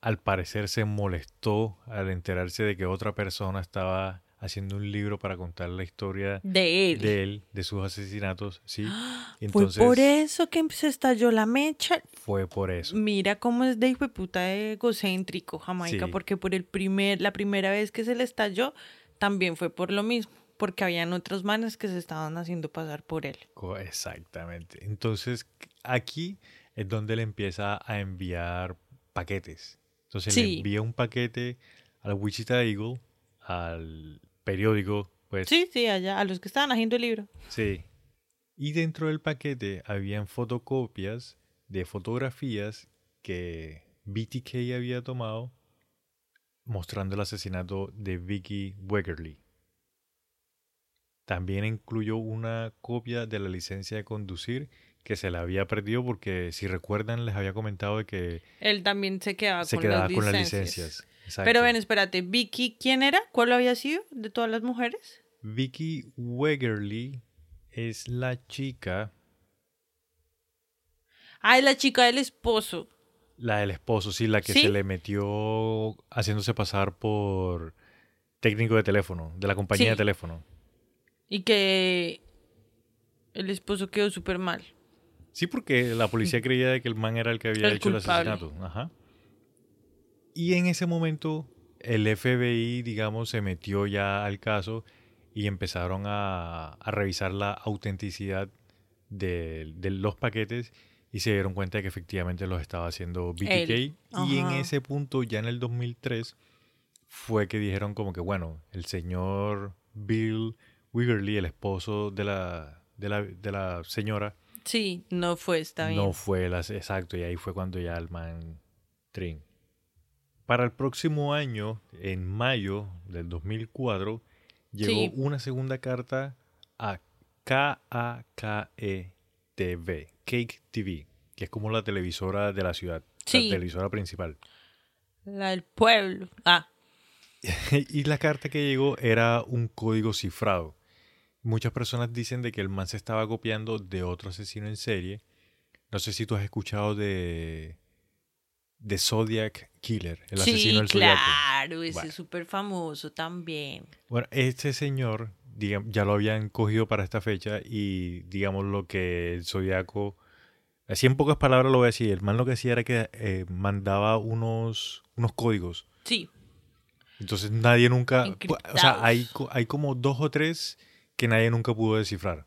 al parecer se molestó al enterarse de que otra persona estaba haciendo un libro para contar la historia De él. de él, de sus asesinatos, sí. Y Fue Entonces por eso que se estalló la mecha. Fue por eso. Mira cómo es de hijo puta egocéntrico Jamaica, Sí. porque por el primer, la primera vez que se le estalló, también fue por lo mismo, porque habían otros manes que se estaban haciendo pasar por él. Exactamente. Entonces, aquí es donde él empieza a enviar paquetes. Entonces le envía un paquete al Wichita Eagle, al periódico, pues Sí, sí, allá, a los que estaban haciendo el libro. Sí. Y dentro del paquete habían fotocopias de fotografías que BTK había tomado mostrando el asesinato de Vicky Wegerly. También incluyó una copia de la licencia de conducir que se la había perdido porque, si recuerdan, les había comentado de que Él también se quedaba se con quedaba las con las licencias. licencias. Exacto. Pero ven, espérate, Vicky, ¿quién era? ¿Cuál había sido de todas las mujeres? Vicky Wegerly es la chica Ah, es la chica del esposo. La del esposo, sí, la que ¿Sí? se le metió haciéndose pasar por técnico de teléfono, de la compañía Sí. de teléfono. Y que el esposo quedó súper mal. Sí, porque la policía creía de que el man era el que había El hecho culpable. el asesinato. Ajá. Y en ese momento el FBI, digamos, se metió ya al caso y empezaron a, a revisar la autenticidad de, de los paquetes y se dieron cuenta de que efectivamente los estaba haciendo BTK. Él. Y en ese punto, ya en el 2003, fue que dijeron como que, bueno, el señor Bill Wiggerly, el esposo de la, de la, de la señora, Sí, no fue, está bien. no fue las exacto, y ahí fue cuando ya el man trin. Para el próximo año, en mayo del 2004, llegó Sí. una segunda carta a KAKE-TV, Cake TV, que es como la televisora de la ciudad, Sí. la televisora principal. La del pueblo. Ah, y la carta que llegó era un código cifrado. Muchas personas dicen de que el man se estaba copiando de otro asesino en serie. No sé si tú has escuchado de de Zodiac Killer, el sí, asesino del Zodiaco. claro, ese Bueno. es súper famoso también. Bueno, este señor ya lo habían cogido para esta fecha y digamos lo que el Zodiaco, así en pocas palabras lo voy a decir, el man lo que hacía era que eh, mandaba unos, unos códigos Sí, Entonces nadie nunca... O sea, hay, hay como dos o tres que nadie nunca pudo descifrar.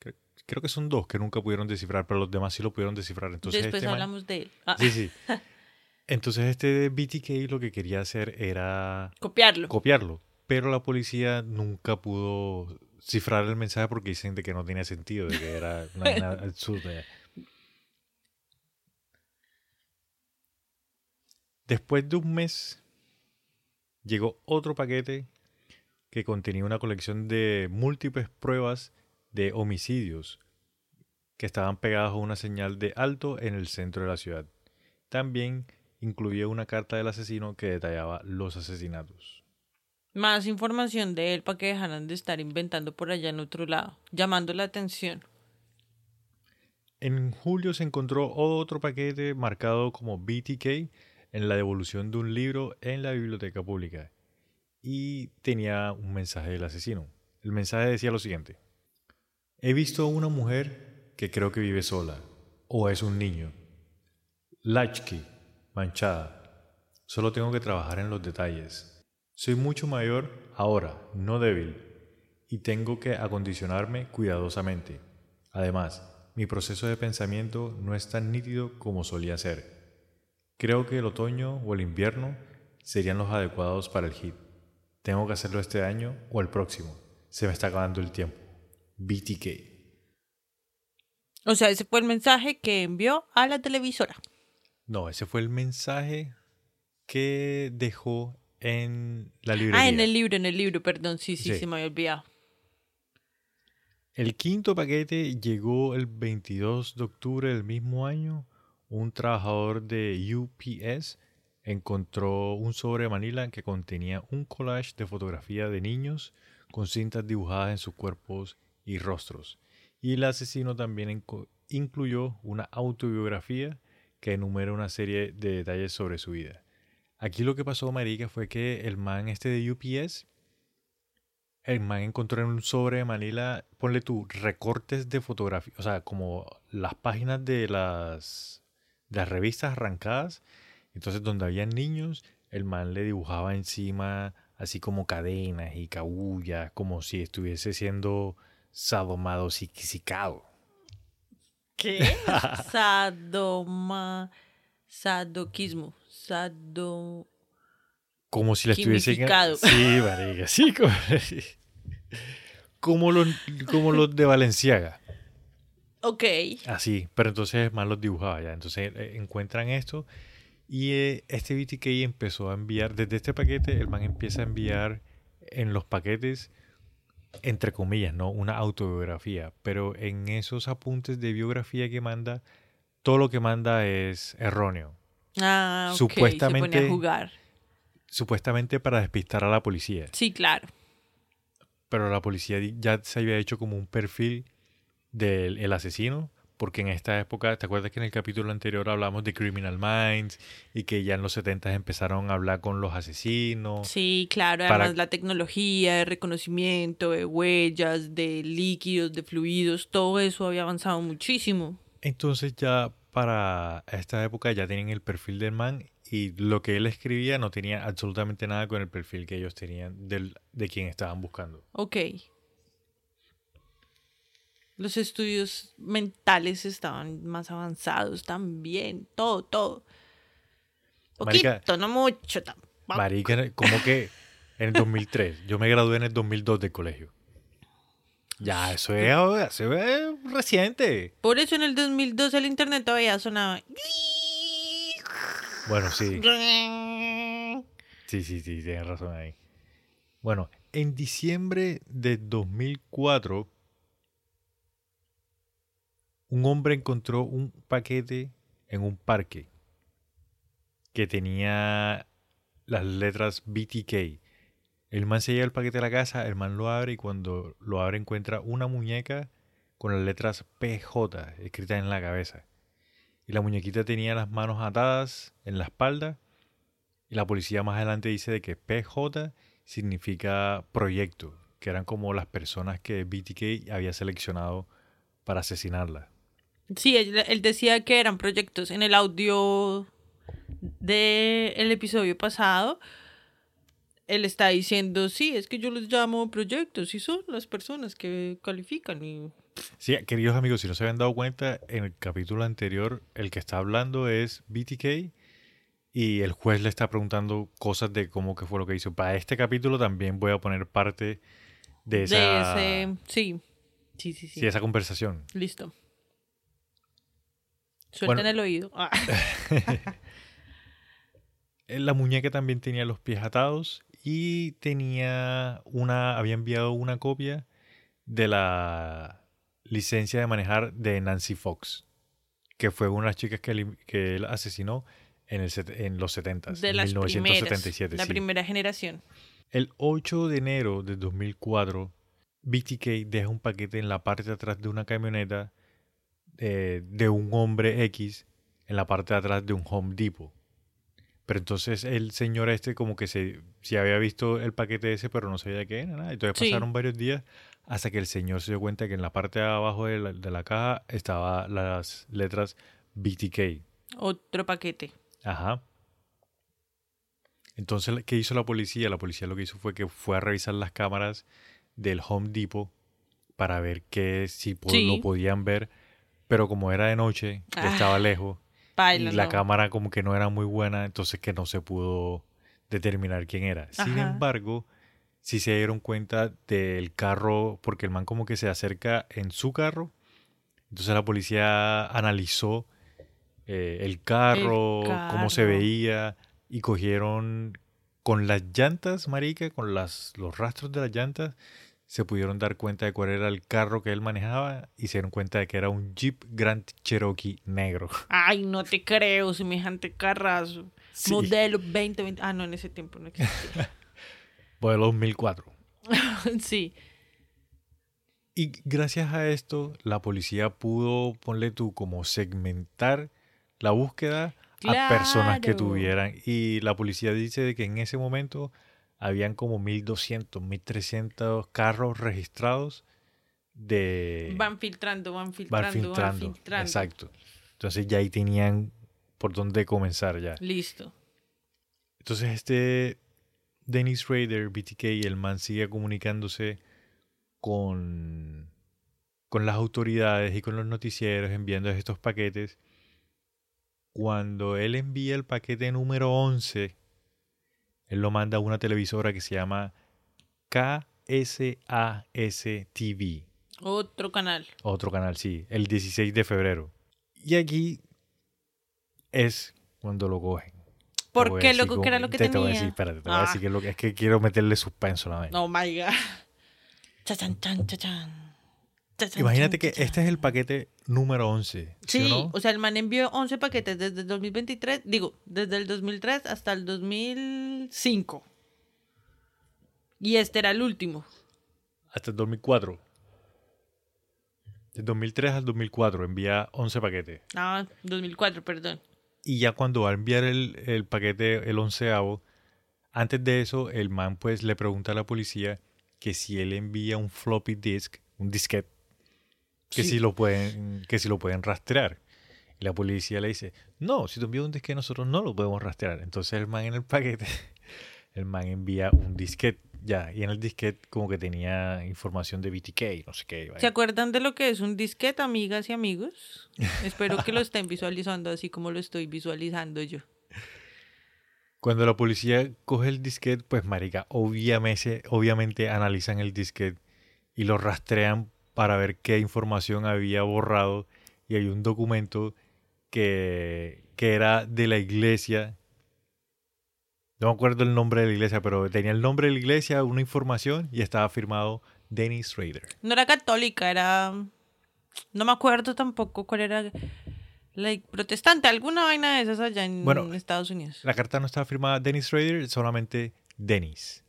Cre- Creo que son dos que nunca pudieron descifrar, pero los demás sí lo pudieron descifrar. Entonces después este man- hablamos de él. Ah, Sí, sí. Entonces este BTK lo que quería hacer era Copiarlo. copiarlo, pero la policía nunca pudo cifrar el mensaje porque dicen de que no tenía sentido, de que era una absurda. Después de un mes llegó otro paquete que contenía una colección de múltiples pruebas de homicidios que estaban pegados a una señal de alto en el centro de la ciudad. También incluía una carta del asesino que detallaba los asesinatos. Más información de él para que dejaran de estar inventando por allá en otro lado, llamando la atención. En julio se encontró otro paquete marcado como BTK en la devolución de un libro en la biblioteca pública y tenía un mensaje del asesino. El mensaje decía lo siguiente. He visto a una mujer que creo que vive sola o es un niño. Lachki, manchada. Solo tengo que trabajar en los detalles. Soy mucho mayor ahora, no débil, y tengo que acondicionarme cuidadosamente. Además, mi proceso de pensamiento no es tan nítido como solía ser. Creo que el otoño o el invierno serían los adecuados para el hit. Tengo que hacerlo este año o el próximo. Se me está acabando el tiempo. BTK. O sea, ese fue el mensaje que envió a la televisora. No, ese fue el mensaje que dejó en la librería. Ah, en el libro, en el libro, perdón, sí, sí, Sí. se me había olvidado. El quinto paquete llegó el 22 de octubre del mismo año. Un trabajador de UPS encontró un sobre de Manila que contenía un collage de fotografía de niños con cintas dibujadas en sus cuerpos y rostros. Y el asesino también incluyó una autobiografía que enumera una serie de detalles sobre su vida. Aquí lo que pasó, marica, fue que el man este de UPS, el man encontró en un sobre de Manila, ponle tú, recortes de fotografía, o sea, como las páginas de las, de las revistas arrancadas, entonces donde había niños, el man le dibujaba encima así como cadenas y cabullas, como si estuviese siendo sadomasoquisticado. ¿Qué? Sadoma. Sadoquismo. Sado. Como si la estuviese... Quimificado. Sí, marica, sí. Como, como los, como los de Valenciaga. Ok. Así, pero entonces el man los dibujaba ya. Entonces eh, encuentran esto y eh, este BTK empezó a enviar, desde este paquete, el man empieza a enviar en los paquetes, entre comillas, ¿no? Una autobiografía, pero en esos apuntes de biografía que manda, todo lo que manda es erróneo. Ah, ok. Se Supuestamente- ponía a jugar. Supuestamente para despistar a la policía. Sí, claro. pero la policía ya se había hecho como un perfil del el asesino, porque en esta época, ¿te acuerdas que en el capítulo anterior hablamos de Criminal Minds y que ya en los 70 empezaron a hablar con los asesinos? Sí, claro. Para- Además, la tecnología de reconocimiento de huellas, de líquidos, de fluidos, todo eso había avanzado muchísimo. Entonces ya para esta época ya tenían el perfil del man y lo que él escribía no tenía absolutamente nada con el perfil que ellos tenían del, de quien estaban buscando. Ok. Los estudios mentales estaban más avanzados también. Todo, todo. Poquito, Marica- no mucho tampoco. Marica, como que en el 2003, yo me gradué en el 2002 del colegio. Ya, eso es, eso es reciente. Por eso en el 2002 el internet todavía sonaba. Bueno, sí. Sí, sí, sí, tienes razón ahí. Bueno, en diciembre de 2004, un hombre encontró un paquete en un parque que tenía las letras BTK. El man se lleva el paquete a la casa, el man lo abre y cuando lo abre encuentra una muñeca con las letras PJ escritas en la cabeza. Y la muñequita tenía las manos atadas en la espalda y la policía más adelante dice de que PJ significa proyecto, que eran como las personas que BTK había seleccionado para asesinarla. Sí, él, él decía que eran proyectos. En el audio del episodio pasado, él está diciendo, sí, es que yo los llamo proyectos y son las personas que califican. Y... Sí, queridos amigos, si no se habían dado cuenta, en el capítulo anterior el que está hablando es BTK y el juez le está preguntando cosas de cómo que fue lo que hizo. Para este capítulo también voy a poner parte de esa, De ese... Sí, sí, sí, sí. sí, esa conversación. Listo. Suelta Bueno. en el oído. Ah. La muñeca también tenía los pies atados y tenía una, había enviado una copia de la licencia de manejar de Nancy Fox, que fue una de las chicas que, él- que él asesinó en, el, en los 70, De en las primeras. 1977. La sí. primera generación. El 8 de enero de 2004, BTK deja un paquete en la parte de atrás de una camioneta eh, de un hombre X en la parte de atrás de un Home Depot. Pero entonces el señor este como que se, se había visto el paquete ese, pero no sabía qué era nada. Entonces Sí. pasaron varios días hasta que el señor se dio cuenta que en la parte de abajo de la, de la caja estaba las letras BTK. Otro paquete. Ajá. Entonces, ¿qué hizo la policía? La policía lo que hizo fue que fue a revisar las cámaras del Home Depot para ver que si po- Sí. lo podían ver, pero como era de noche, Ah, estaba lejos y la cámara como que no era muy buena, entonces que no se pudo determinar quién era. Sin embargo, sí se dieron cuenta del carro, porque el man como que se acerca en su carro, entonces la policía analizó eh, el, carro, cómo se veía y cogieron con las llantas, marica, con las, los rastros de las llantas, se pudieron dar cuenta de cuál era el carro que él manejaba y se dieron cuenta de que era un Jeep Grand Cherokee negro. Ay, no te creo, semejante carrazo. Sí. Modelo 2020. Ah, no, en ese tiempo no existía. Modelo 2004. sí. Y gracias a esto, la policía pudo, ponle tú, como segmentar la búsqueda a personas que tuvieran. Y la policía dice de que en ese momento habían como 1200, 1300 carros registrados de... Van filtrando, van filtrando, van filtrando. van filtrando. Exacto. Entonces ya ahí tenían por dónde comenzar ya. Listo. Entonces este Dennis Rader, BTK, el man sigue comunicándose con, con las autoridades y con los noticieros enviando estos paquetes. Cuando él envía el paquete número 11, él lo manda a una televisora que se llama KSAS TV. Otro canal. Otro canal, sí, el 16 de febrero. Y aquí es cuando lo cogen. ¿Por qué, decir loco? ¿Qué era lo que te, te voy a tenía? decir, espérate, te voy a decir Ah. que es lo que es que quiero meterle suspenso a la vaina. Oh my god. Chachan, chan, chachan. Chachan, Imagínate que este es el paquete número 11. ¿Sí, Sí, o no? o sea, el man envió 11 paquetes desde el 2023, digo, desde el 2003 hasta el 2005. Y este era el último. Hasta el 2004. Del 2003 al 2004 envía 11 paquetes. Ah, 2004, perdón. Y ya cuando va a enviar el, el paquete, el onceavo, antes de eso, el man pues le pregunta a la policía que si él envía un floppy disk, un disquete, que Sí. si lo pueden, que si lo pueden rastrear. Y la policía le dice, no, si tú envías un disquete nosotros no lo podemos rastrear. Entonces el man en el paquete, el man envía un disquete, ya, y en el disquete como que tenía información de BTK, no sé qué. ¿Se vaina. acuerdan de lo que es un disquete, amigas y amigos? Espero que lo estén visualizando así como lo estoy visualizando yo. Cuando la policía coge el disquete, pues marica, obviamente, obviamente analizan el disquete y lo rastrean para ver qué información había borrado y hay un documento que, que era de la iglesia. No me acuerdo el nombre de la iglesia, pero tenía el nombre de la iglesia, una información y estaba firmado Dennis Rader. No era católica, era... No me acuerdo tampoco cuál era... Protestante, alguna vaina de esas allá en Bueno, Estados Unidos. La carta no estaba firmada Dennis Rader, solamente Dennis.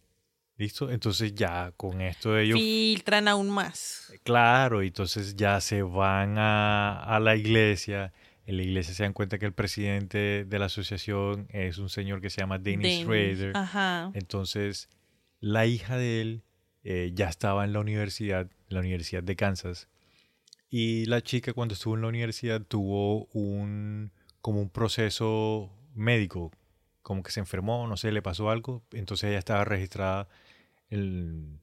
¿Listo? Entonces ya con esto ellos Filtran aún más. Claro, y entonces ya se van a, a la iglesia. En la iglesia se dan cuenta que el presidente de la asociación es un señor que se llama Dennis Dennis, Rader. Ajá. Entonces, la hija de él eh, ya estaba en la universidad, en la Universidad de Kansas. Y la chica cuando estuvo en la universidad tuvo un como un proceso médico, como que se enfermó, no sé, le pasó algo. Entonces ella estaba registrada en...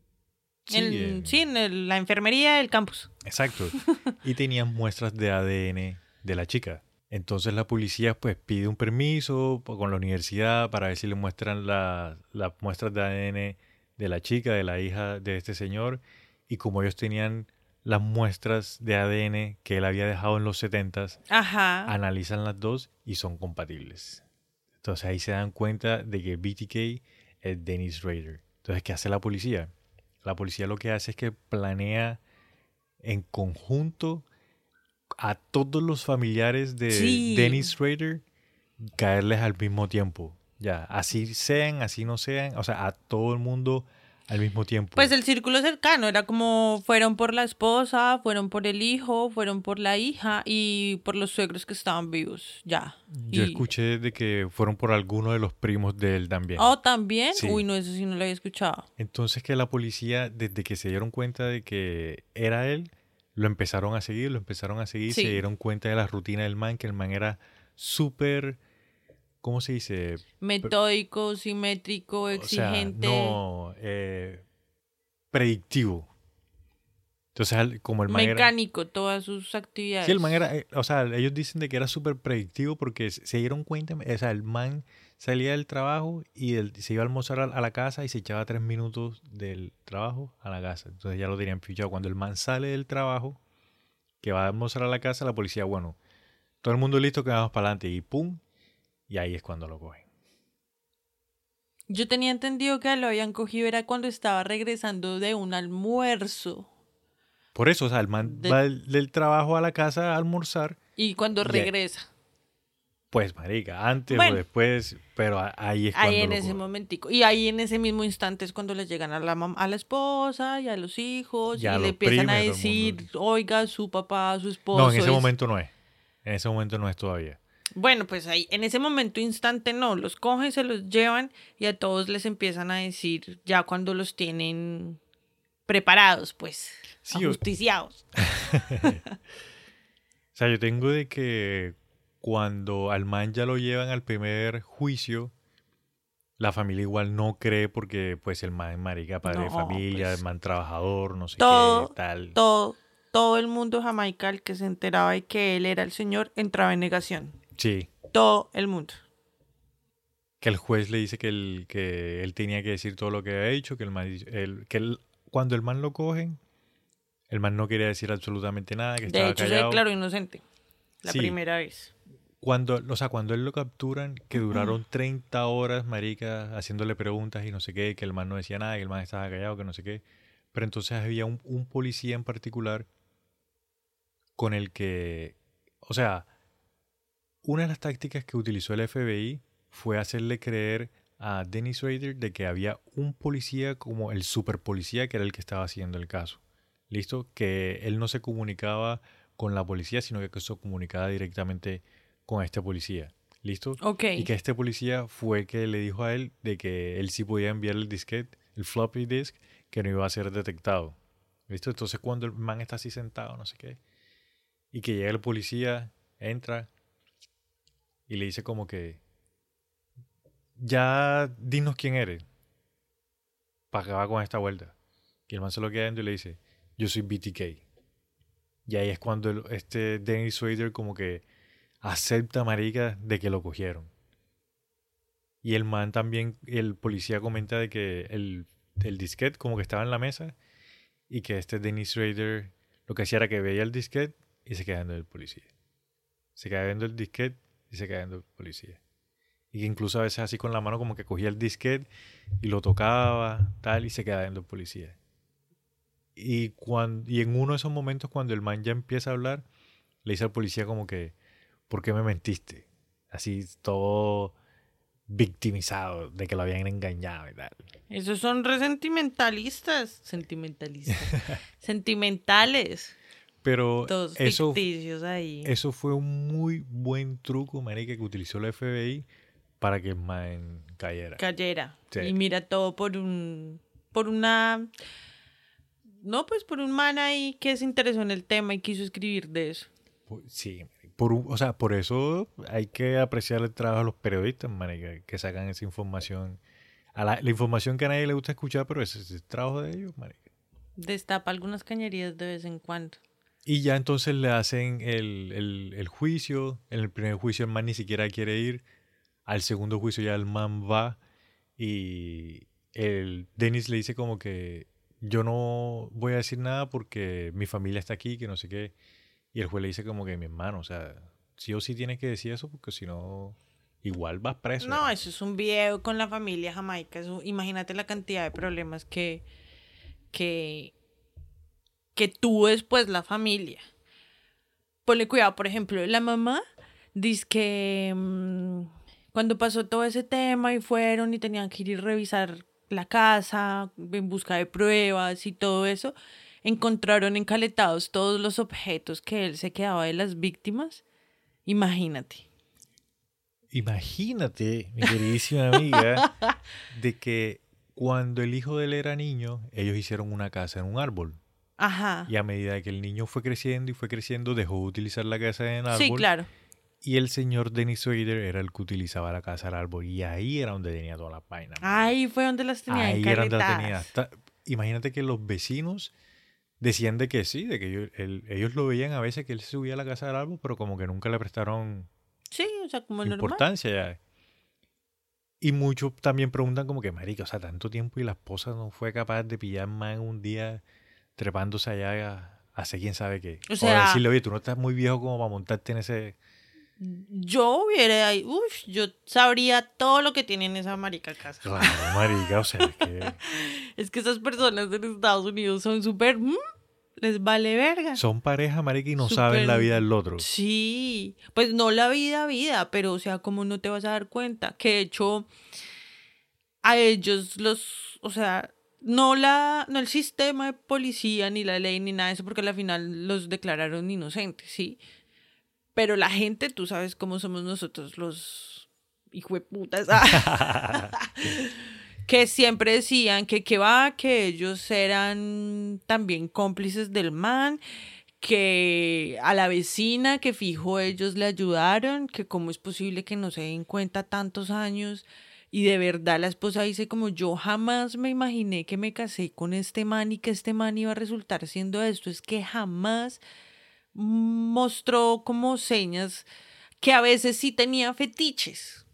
sí, En- en- sí, en el- la enfermería del campus. Exacto. Y tenían muestras de ADN de la chica. Entonces la policía pues pide un permiso con la universidad para ver si le muestran la- las muestras de ADN de la chica, de la hija de este señor. Y como ellos tenían las muestras de ADN que él había dejado en los 70 Ajá. analizan las dos y son compatibles. Entonces ahí se dan cuenta de que BTK es Dennis Rader. Entonces, ¿qué hace la policía? La policía lo que hace es que planea en conjunto a todos los familiares de Sí. Dennis Rader caerles al mismo tiempo. Ya, así sean, así no sean, o sea, a todo el mundo al mismo tiempo. Pues el círculo cercano era como fueron por la esposa, fueron por el hijo, fueron por la hija y por los suegros que estaban vivos. Ya. Yo Y- escuché de que fueron por alguno de los primos de él también. Oh, también. Sí. Uy, no, eso sí no lo había escuchado. Entonces que la policía, desde que se dieron cuenta de que era él, lo empezaron a seguir, lo empezaron a seguir, Sí. se dieron cuenta de la rutina del man, que el man era súper, ¿cómo se dice? Metódico, simétrico, O sea, exigente. no, eh, predictivo. Entonces, como el man era... mecánico, todas sus actividades. Sí, el man era, eh, o sea, ellos dicen de que era súper predictivo porque se dieron cuenta, o sea, el man salía del trabajo y se iba a almorzar a, la casa y se echaba tres minutos del trabajo a la casa. Entonces ya lo tenían fichado. Cuando el man sale del trabajo, que va a almorzar a la casa, la policía, bueno, todo el mundo listo que vamos para adelante y pum, y ahí es cuando lo cogen. Yo tenía entendido que lo habían cogido era cuando estaba regresando de un almuerzo. Por eso, o sea, el man De- va del, del trabajo a la casa a almorzar Y cuando regresa. Pues, marica, antes Bueno. o después, pero ahí es Ahí cuando en lo ese momentico. Y ahí en ese mismo instante es cuando le llegan a la, a la esposa y a los hijos Y le empiezan a decir, oiga, su papá, su esposo. No, en ese es-". momento no es. En ese momento no es todavía. Bueno, pues ahí, en ese momento instante no, los cogen, se los llevan y a todos les empiezan a decir ya cuando los tienen preparados, pues, Sí, ajusticiados. O sea, yo tengo de que cuando al man ya lo llevan al primer juicio, la familia igual no cree porque pues el man marica, padre de familia, pues, el man trabajador, no sé todo, qué, tal. Todo, todo el mundo jamaical que se enteraba de que él era el señor entraba en negación. Sí, Todo el mundo. que el juez le dice que, el, que él tenía que decir todo lo que había hecho, que el man, el- que él- cuando el man lo cogen, el man no quería decir absolutamente nada, que De estaba hecho, se callado. declaró inocente. La Sí. primera vez. Cuando, o sea, cuando él lo capturan, que duraron 30 horas, marica, haciéndole preguntas y no sé qué, que el man no decía nada, que el man estaba callado, que no sé qué. Pero entonces había un, un policía en particular con el que, o sea, una de las tácticas que utilizó el FBI fue hacerle creer a Dennis Rader de que había un policía como el super policía que era el que estaba haciendo el caso. ¿Listo? Que él no se comunicaba con la policía, sino que se comunicaba directamente con este policía. ¿Listo? Ok. Y que este policía fue que le dijo a él de que él sí podía enviar el disquete, el floppy disk, que no iba a ser detectado. ¿Listo? Entonces cuando el man está así sentado, no sé qué, y que llega el policía, entra y le dice como que, ya dinos quién eres, para acabar con esta vuelta. Y el man se lo queda viendo y le dice, yo soy BTK. Y ahí es cuando el- este Dennis Swader como que acepta, marica, de que lo cogieron. Y el man también, el policía comenta de que el, el disquete como que estaba en la mesa y que este Dennis Rader lo que hacía era que veía el disquete y se quedaba viendo el policía. Se quedaba viendo el disquete y se quedaba viendo el policía. Y que incluso a veces así con la mano como que cogía el disquete y lo tocaba, tal, y se quedaba viendo el policía. Y, cuando, y en uno de esos momentos cuando el man ya empieza a hablar, le dice al policía como que, ¿por qué me mentiste? Así todo victimizado de que lo habían engañado y tal. Esos son resentimentalistas. Sentimentalistas. Sentimentales. Pero Todos eso, ficticios ahí. eso fue un muy buen truco, marica, que utilizó el FBI para que el man cayera. Cayera. Sí. Y mira todo por un. por una. No, pues por un man ahí que se interesó en el tema y quiso escribir de eso. Por- Sí, por, o sea, por eso hay que apreciar el trabajo de los periodistas, marica, que sacan esa información. A la, la información que a nadie le gusta escuchar, pero ese es el trabajo de ellos, marica. Destapa algunas cañerías de vez en cuando. Y ya entonces le hacen el, el- el juicio. En el primer juicio el man ni siquiera quiere ir. Al segundo juicio ya el man va. Y el Dennis le dice como que yo no voy a decir nada porque mi familia está aquí, que no sé qué. Y el juez le dice como que mi hermano, o sea, sí o sí tienes que decir eso porque si no, igual vas preso. No, eso es un video con la familia jamaica. Eso, imagínate la cantidad de problemas que, que, que tuvo después la familia. Ponle cuidado, por ejemplo, la mamá dice que mm, cuando pasó todo ese tema y fueron y tenían que ir y revisar la casa en busca de pruebas y todo eso, encontraron encaletados todos los objetos que él se quedaba de las víctimas. Imagínate. Imagínate, mi queridísima amiga, de que cuando el hijo de él era niño, ellos hicieron una casa en un árbol. Ajá. Y a medida que el niño fue creciendo y fue creciendo, dejó de utilizar la casa en árbol. Sí, claro. Y el señor Dennis Swader era el que utilizaba la casa al árbol. Y ahí era donde tenía toda la vaina. Ahí fue donde las tenía ahí era donde la tenía. Hasta- imagínate que los vecinos decían de que sí, de que ellos, él- ellos lo veían a veces que él subía a la casa del árbol, pero como que nunca le prestaron Sí, o sea, como normal. importancia ya. Y muchos también preguntan como que, marica, o sea, tanto tiempo y la esposa no fue capaz de pillar más un día trepándose allá a hacer quién sabe qué. O sea- decirle, oye, tú no estás muy viejo como para montarte en ese... Yo hubiera ahí, uff, yo sabría todo lo que tiene en esa marica casa. Claro, marica, o sea, es que... Es que esas personas en Estados Unidos son súper... mm, les vale verga. Son pareja, marica, y no saben la vida del otro. Sí, pues no la vida, vida, pero o sea, como no te vas a dar cuenta, que de hecho a ellos los, o sea, no la, no el sistema de policía, ni la ley, ni nada de eso, porque al final los declararon inocentes, sí. Pero la gente, tú sabes cómo somos nosotros los hijueputas. que siempre decían que que va, que ellos eran también cómplices del man, que a la vecina que fijo ellos le ayudaron, que cómo es posible que no se den cuenta tantos años. Y de verdad la esposa dice como yo jamás me imaginé que me casé con este man y que este man iba a resultar siendo esto. Es que jamás mostró como señas que a veces sí tenía fetiches.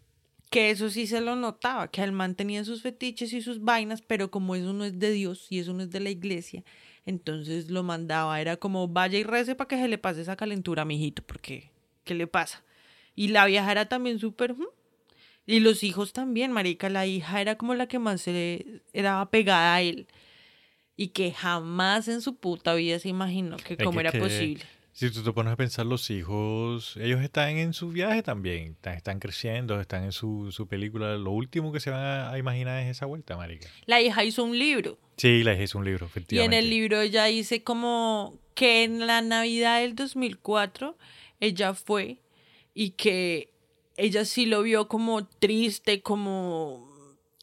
Que eso sí se lo notaba, que el man tenía sus fetiches y sus vainas, pero como eso no es de Dios y eso no es de la iglesia, entonces lo mandaba, era como vaya y rece para que se le pase esa calentura, mijito, porque ¿qué le pasa? Y la vieja era también súper... ¿hmm? Y los hijos también, marica, la hija era como la que más se le era pegada a él. Y que jamás en su puta vida se imaginó que cómo era que posible. Si tú te pones a pensar, los hijos, ellos están en su viaje también, están, están creciendo, están en su, su película. Lo último que se van a, a imaginar es esa vuelta, marica. La hija hizo un libro. Sí, la es un libro, Y en efectivamente. el libro ella dice como que en la Navidad del 2004 ella fue y que ella sí lo vio como triste, como...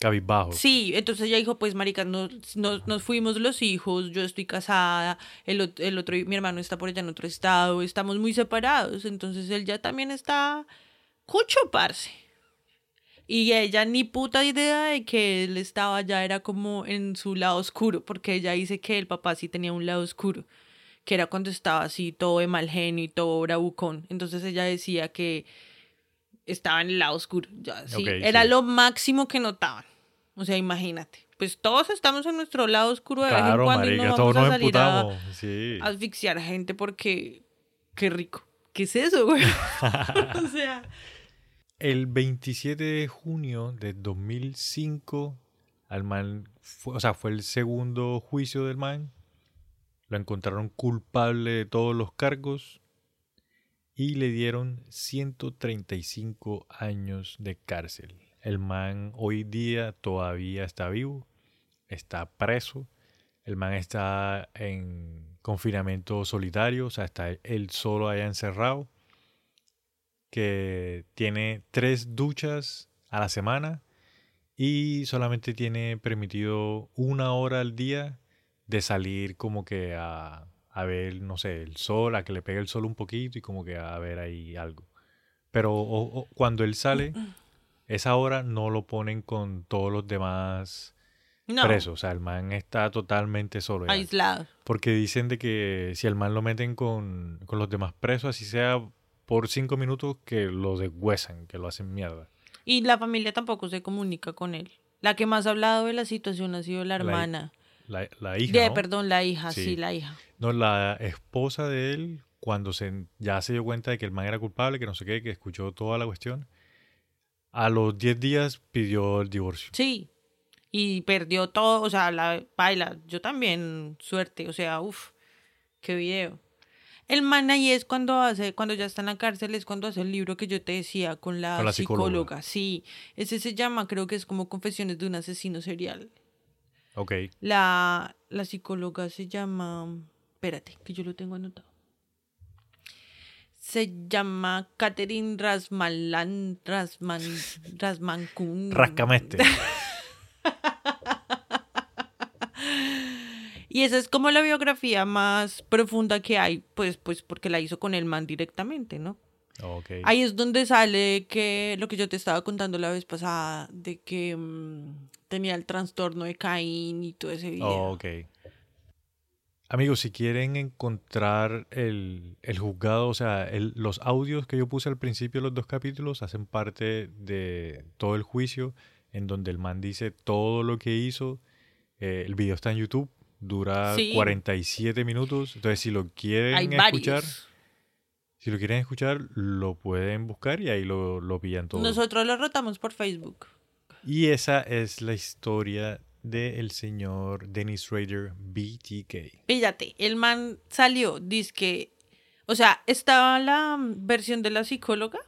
Cabizbajo. Sí, entonces ella dijo, pues marica, nos, nos, nos fuimos los hijos, yo estoy casada, el, ot- el otro, mi hermano está por allá en otro estado, estamos muy separados, entonces él ya también está cucho, parce. Y ella ni puta idea de que él estaba ya, era como en su lado oscuro, porque ella dice que el papá sí tenía un lado oscuro, que era cuando estaba así todo de mal genio y todo bravucón. Entonces ella decía que estaba en el lado oscuro, ya, sí, era sí. lo máximo que notaban. O sea, imagínate. Pues todos estamos en nuestro lado oscuro de vez en cuando y marica, no todos vamos a nos salir a. Sí. a asfixiar gente porque qué rico. ¿Qué es eso, güey? o sea, El 27 de junio de 2005, al man, fue- o sea, fue el segundo juicio del man. Lo encontraron culpable de todos los cargos y le dieron 135 años de cárcel. El man hoy día todavía está vivo, está preso. El man está en confinamiento solitario, o sea, está él solo allá encerrado que tiene tres duchas a la semana y solamente tiene permitido una hora al día de salir como que a, a ver, no sé, el sol, a que le pegue el sol un poquito y como que a ver ahí algo. Pero o- o- cuando él sale, esa hora no lo ponen con todos los demás no, presos. O sea, el man está totalmente solo. ya. aislado. Porque dicen de que si al man lo meten con, con los demás presos, así sea por cinco minutos, que lo deshuesan, que lo hacen mierda. Y la familia tampoco se comunica con él. La que más ha hablado de la situación ha sido la hermana. La, la hija, De, ¿no? Perdón, la hija, sí. Sí. la hija. No, la esposa de él, cuando se, ya se dio cuenta de que el man era culpable, que no sé qué, que escuchó toda la cuestión, a los 10 días pidió el divorcio. Sí. Y perdió todo, o sea, la baila. Yo también, suerte, o sea, uff, qué video. El man ahí es cuando hace, cuando ya está en la cárcel, es cuando hace el libro que yo te decía con la, Con la psicóloga. psicóloga. Sí, ese se llama, creo que es como Confesiones de un asesino serial. Ok. La, la psicóloga se llama, espérate, que yo lo tengo anotado. Se llama Catherine Rasmalan, Rasman, Rasmankun. Rascameste. Y esa es como la biografía más profunda que hay, pues, pues porque la hizo con el man directamente, ¿no? ok. Ahí es donde sale que lo que yo te estaba contando la vez pasada, de que mm, tenía el trastorno de Caín y todo ese video. Oh, ok. Amigos, si quieren encontrar el, el juzgado, o sea, el- los audios que yo puse al principio de los dos capítulos hacen parte de todo el juicio en donde el man dice todo lo que hizo. Eh, el video está en YouTube, dura Sí. 47 minutos. Entonces, si lo quieren escuchar, si lo quieren escuchar, lo pueden buscar y ahí lo, lo pillan todo. Nosotros lo rotamos por Facebook. Y esa es la historia del señor Dennis Rader BTK. Píllate, el man salió, dice que, o sea, estaba la versión de la psicóloga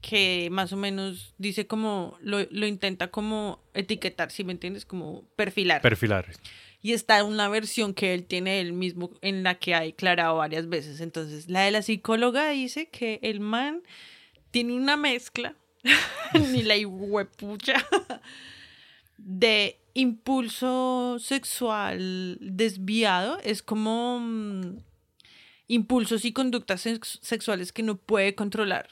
que más o menos dice como, lo, lo intenta como etiquetar, si me entiendes, como perfilar. Perfilar. y está una versión que él tiene él mismo en la que ha declarado varias veces. Entonces, la de la psicóloga dice que el man tiene una mezcla, ni la huepucha, de impulso sexual desviado. Es como mm, impulsos y conductas sex- sexuales que no puede controlar.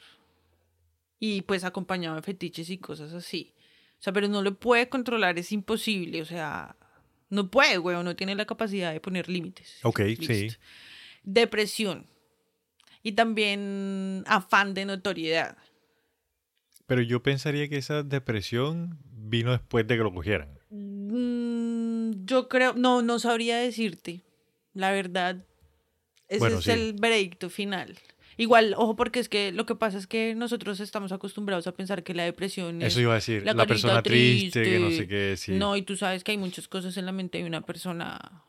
Y pues acompañado de fetiches y cosas así. O sea, pero no lo puede controlar, es imposible. O sea, no puede, güey, no tiene la capacidad de poner límites. Ok, Listo. sí. Depresión. Y también afán de notoriedad. Pero yo pensaría que esa depresión vino después de que lo cogieran. Mm, yo creo, no, no sabría decirte. La verdad, ese Bueno, es sí. el veredicto final. Igual, ojo, porque es que lo que pasa es que nosotros estamos acostumbrados a pensar que la depresión es Eso iba a decir. la La, persona triste, que no sé qué. Sí. No, y tú sabes que hay muchas cosas en la mente de una persona.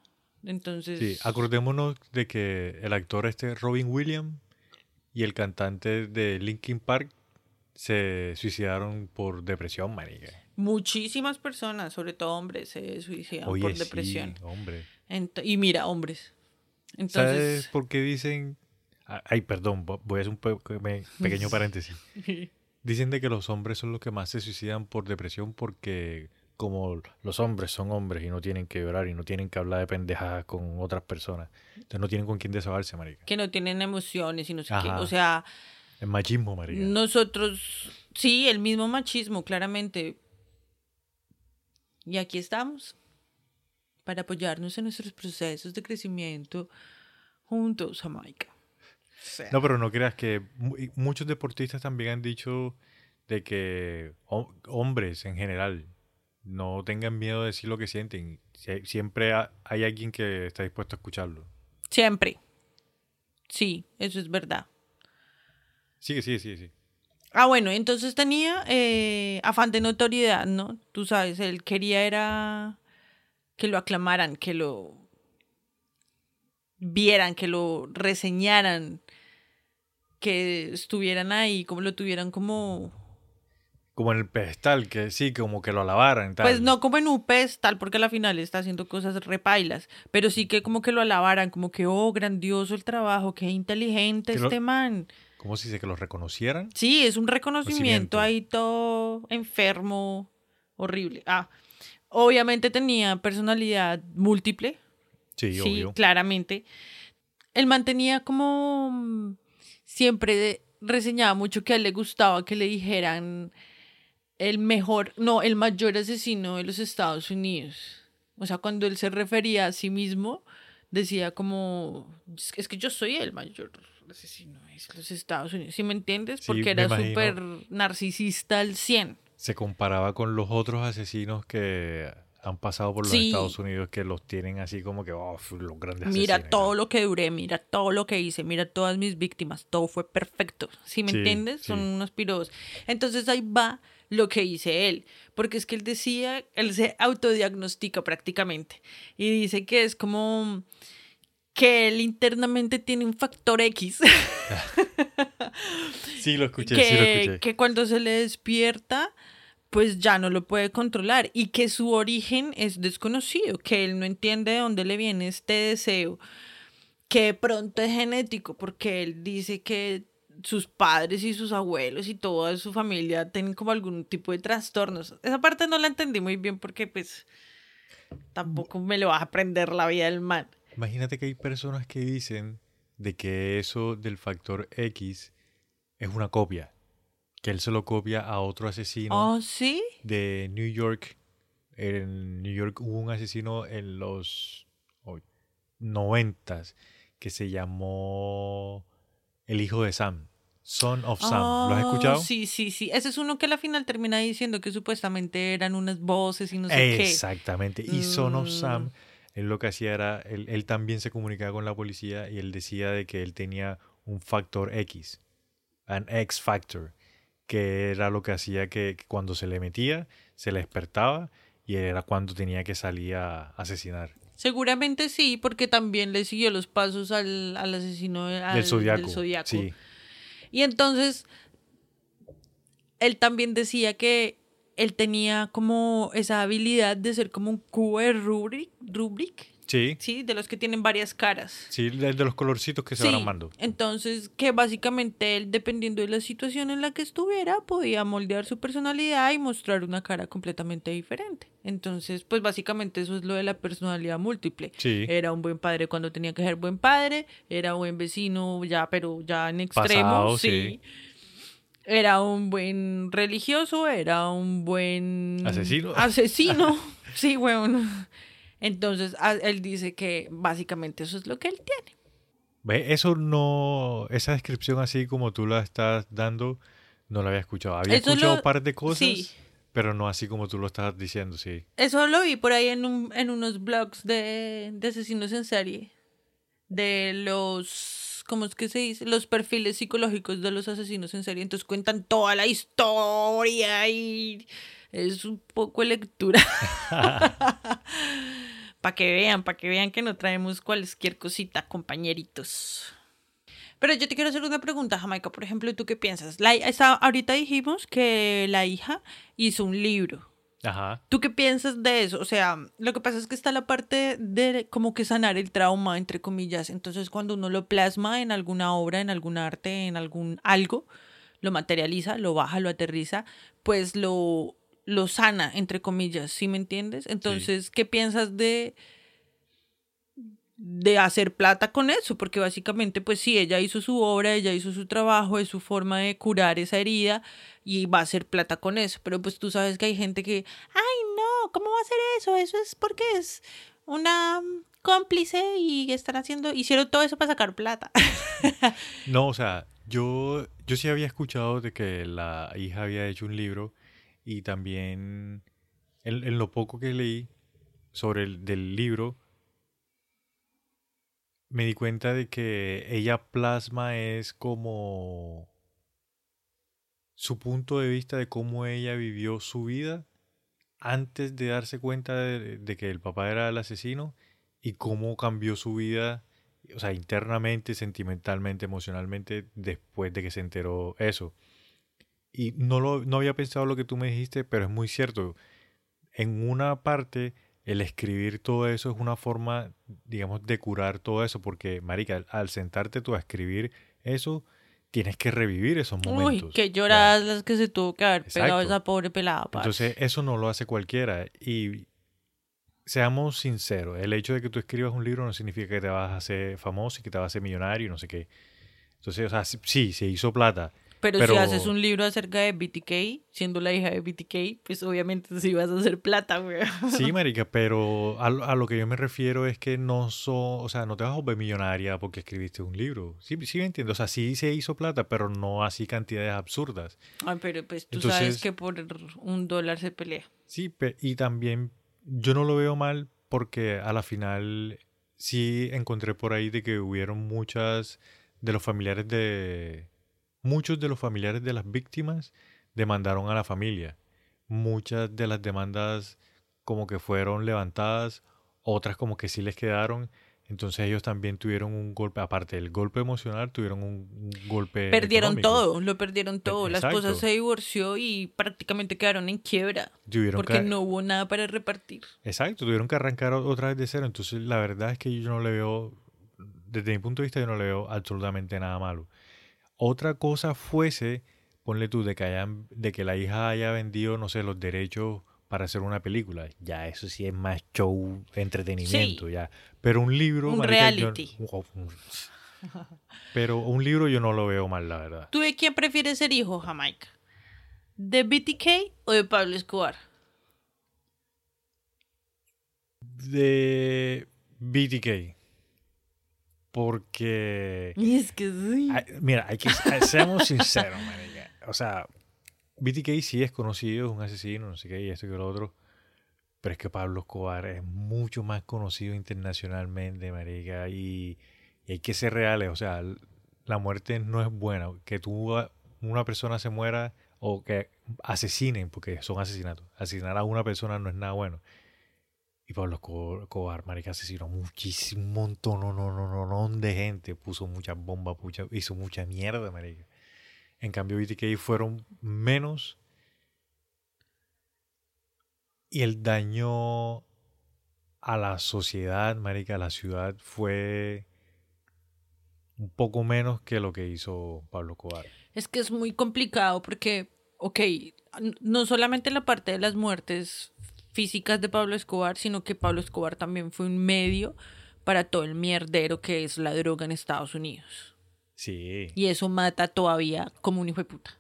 Entonces, Sí, acordémonos de que el actor este Robin Williams y el cantante de Linkin Park se suicidaron por depresión, marica. muchísimas personas, sobre todo hombres, se suicidan Oye, por sí, depresión. hombre. Ent- y mira, hombres. ¿Sabes Entonces, por qué dicen... Ah, Ay, perdón, vo- voy a hacer un pe- pe- pequeño paréntesis. Dicen de que los hombres son los que más se suicidan por depresión porque como los hombres son hombres y no tienen que llorar y no tienen que hablar de pendejadas con otras personas, entonces no tienen con quién desahogarse, marica. que no tienen emociones y no sé qué. Ajá. O sea, El machismo, marica. nosotros, sí, el mismo machismo, claramente. Y aquí estamos para apoyarnos en nuestros procesos de crecimiento juntos, Jamaica. O sea, No, pero no creas que muchos deportistas también han dicho de que ho- hombres en general no tengan miedo de decir lo que sienten. Sie- Siempre ha- hay alguien que está dispuesto a escucharlo. Siempre. Sí, eso es verdad. Sigue, sigue, sigue, sí. Ah, bueno, entonces tenía eh, afán de notoriedad, ¿no? Tú sabes, él quería era que lo aclamaran, que lo vieran, que lo reseñaran, que estuvieran ahí, como lo tuvieran como... Como en el pedestal, que sí, como que lo alabaran. Tal. Pues no como en un pedestal, porque a la final está haciendo cosas repailas, pero sí que como que lo alabaran, como que, oh, grandioso el trabajo, qué inteligente Que lo- este man. ¿Cómo se dice? Que los reconocieran. Sí, es un reconocimiento ahí todo enfermo, horrible. Ah, obviamente tenía personalidad múltiple, Sí, sí, obvio. claramente. Él mantenía como mm, siempre reseñaba mucho que a él le gustaba que le dijeran el mejor, no, el mayor asesino de los Estados Unidos. O sea, cuando él se refería a sí mismo, decía como, es que yo soy el mayor asesino los Estados Unidos. ¿Sí me entiendes? Porque era súper narcisista al 100. Se comparaba con los otros asesinos que han pasado por los Sí. Estados Unidos que los tienen así como que, oh, los grandes Mira asesinos. todo lo que duré, mira todo lo que hice, mira todas mis víctimas, todo fue perfecto. ¿Sí me Sí, entiendes? Son unos piros. Entonces ahí va lo que dice él, porque es que él decía, él se autodiagnostica prácticamente y dice que es como que él internamente tiene un factor X Sí, lo escuché, que, sí lo escuché. que cuando se le despierta, pues ya no lo puede controlar y que su origen es desconocido, que él no entiende de dónde le viene este deseo, que de pronto es genético, porque él dice que sus padres y sus abuelos y toda su familia tienen como algún tipo de trastornos. Esa parte no la entendí muy bien porque pues tampoco me lo va a aprender la vida del man. Imagínate que hay personas que dicen de que eso del factor X es una copia. Que él se lo copia a otro asesino ¿Oh, sí? de New York. En New York hubo un asesino en los noventas que se llamó El hijo de Sam. Son of Sam. ¿Lo has Oh, escuchado? Sí, sí, sí. Ese es uno que a la final termina diciendo que supuestamente eran unas voces y no sé qué. Exactamente. Y Son of Mm. Sam, él lo que hacía era, él, él también se comunicaba con la policía y él decía de que él tenía un factor X, an X factor, que era lo que hacía que, que cuando se le metía, se le despertaba y era cuando tenía que salir a asesinar. Seguramente sí, porque también le siguió los pasos al, al asesino al- zodiaco. del Zodiaco. Sí, Y entonces, él también decía que él tenía como esa habilidad de ser como un cubo de Rubik, Rubik, sí, ¿sí? De los que tienen varias caras. sí, de de los colorcitos que se Sí, van armando. entonces que básicamente él, dependiendo de la situación en la que estuviera, podía moldear su personalidad y mostrar una cara completamente diferente. Entonces, pues básicamente eso es lo de la personalidad múltiple. Sí. Era un buen padre cuando tenía que ser buen padre, era buen vecino ya, pero ya en extremo, Pasado, sí. sí. Era un buen religioso, era un buen Asesino. Asesino, sí, weón. Entonces, él dice que básicamente eso es lo que él tiene. Ve, Eso no, esa descripción así como tú la estás dando, no la había escuchado. Había Eso escuchado lo- un par de cosas, sí. pero no así como tú lo estás diciendo, sí. Eso lo vi por ahí en, un, en unos blogs de, de asesinos en serie. De los, ¿cómo es que se dice? Los perfiles psicológicos de los asesinos en serie. Entonces cuentan toda la historia y es un poco de lectura. para que vean, para que vean que no traemos cualquier cosita, compañeritos. Pero yo te quiero hacer una pregunta, Jamaica. Por ejemplo, ¿tú qué piensas? La, esa- ahorita dijimos que la hija hizo un libro. Ajá. ¿Tú qué piensas de eso? O sea, lo que pasa es que está la parte de como que sanar el trauma, entre comillas. Entonces, cuando uno lo plasma en alguna obra, en algún arte, en algún algo, lo materializa, lo baja, lo aterriza, pues lo, lo sana, entre comillas, ¿sí me entiendes? Entonces, ¿qué piensas de de hacer plata con eso? Porque básicamente, pues sí, ella hizo su obra, ella hizo su trabajo, es su forma de curar esa herida y va a hacer plata con eso. Pero pues tú sabes que hay gente que, ay, no, ¿cómo va a hacer eso? Eso es porque es una cómplice y están haciendo, hicieron todo eso para sacar plata. No, o sea, yo, yo sí había escuchado de que la hija había hecho un libro y también en, en lo poco que leí sobre el del libro me di cuenta de que ella plasma es como su punto de vista de cómo ella vivió su vida antes de darse cuenta de, que el papá era el asesino y cómo cambió su vida, o sea, internamente, sentimentalmente, emocionalmente, después de que se enteró eso. Y no, lo, no había pensado lo que tú me dijiste, pero es muy cierto. En una parte, el escribir todo eso es una forma, digamos, de curar todo eso, porque, Marica, al, sentarte tú a escribir eso, tienes que revivir esos Uy, momentos. qué Ya. lloradas las que se tuvo que haber pegado esa pobre pelada. parce. Entonces, eso no lo hace cualquiera. Y seamos sinceros, el hecho de que tú escribas un libro no significa que te vas a hacer famoso y que te vas a hacer millonario y no sé qué. Entonces, o sea, sí, se hizo plata. Pero, Pero- si haces un libro acerca de BTK, siendo la hija de BTK, pues obviamente sí vas a hacer plata, güey. Sí, marica, pero a, lo- a lo que yo me refiero es que no son, o sea, no te vas a volver millonaria porque escribiste un libro. Sí, sí me entiendo. O sea, sí se hizo plata, pero no así cantidades absurdas. Ay, pero pues tú sabes que por un dólar se pelea. Sí, y también yo no lo veo mal porque a la final sí encontré por ahí de que hubieron muchas de los familiares de muchos de los familiares de las víctimas demandaron a la familia. Muchas de las demandas como que fueron levantadas, otras como que sí les quedaron. Entonces ellos también tuvieron un golpe, aparte del golpe emocional, tuvieron un, golpe Perdieron económico. todo, lo perdieron todo. La esposa exacto. se divorció y prácticamente quedaron en quiebra. Tuvieron Porque que- no hubo nada para repartir. Exacto, tuvieron que arrancar otra vez de cero. Entonces, la verdad es que yo no le veo, desde mi punto de vista, yo no le veo absolutamente nada malo. Otra cosa fuese, ponle tú, de que, hayan, de que la hija haya vendido, no sé, los derechos para hacer una película. Ya, eso sí es más show, entretenimiento, Sí. ya. Pero un libro... Un marica, yo- reality. pero un libro yo no lo veo mal, la verdad. ¿Tú de quién prefieres ser hijo, Jamaica? ¿De BTK o de Pablo Escobar? De BTK. Porque... Y es que sí. Mira, hay que seamos sinceros, marica. O sea, BTK sí es conocido, es un asesino, no sé qué, y esto y lo otro. Pero es que Pablo Escobar es mucho más conocido internacionalmente, marica, y, y hay que ser reales. O sea, la muerte no es buena. Que tú, una persona se muera o que asesinen, porque son asesinatos. Asesinar a una persona no es nada bueno. Y Pablo Escobar, marica, asesinó muchísimo, montón, no, no, no, no, de gente. Puso muchas bombas, pucha- hizo mucha mierda, marica. En cambio, BTK fueron menos. Y el daño a la sociedad, marica, a la ciudad, fue un poco menos que lo que hizo Pablo Escobar. Es que es muy complicado porque, ok, no solamente la parte de las muertes físicas de Pablo Escobar, sino que Pablo Escobar también fue un medio para todo el mierdero que es la droga en Estados Unidos. Sí. Y eso mata todavía como un hijo de puta.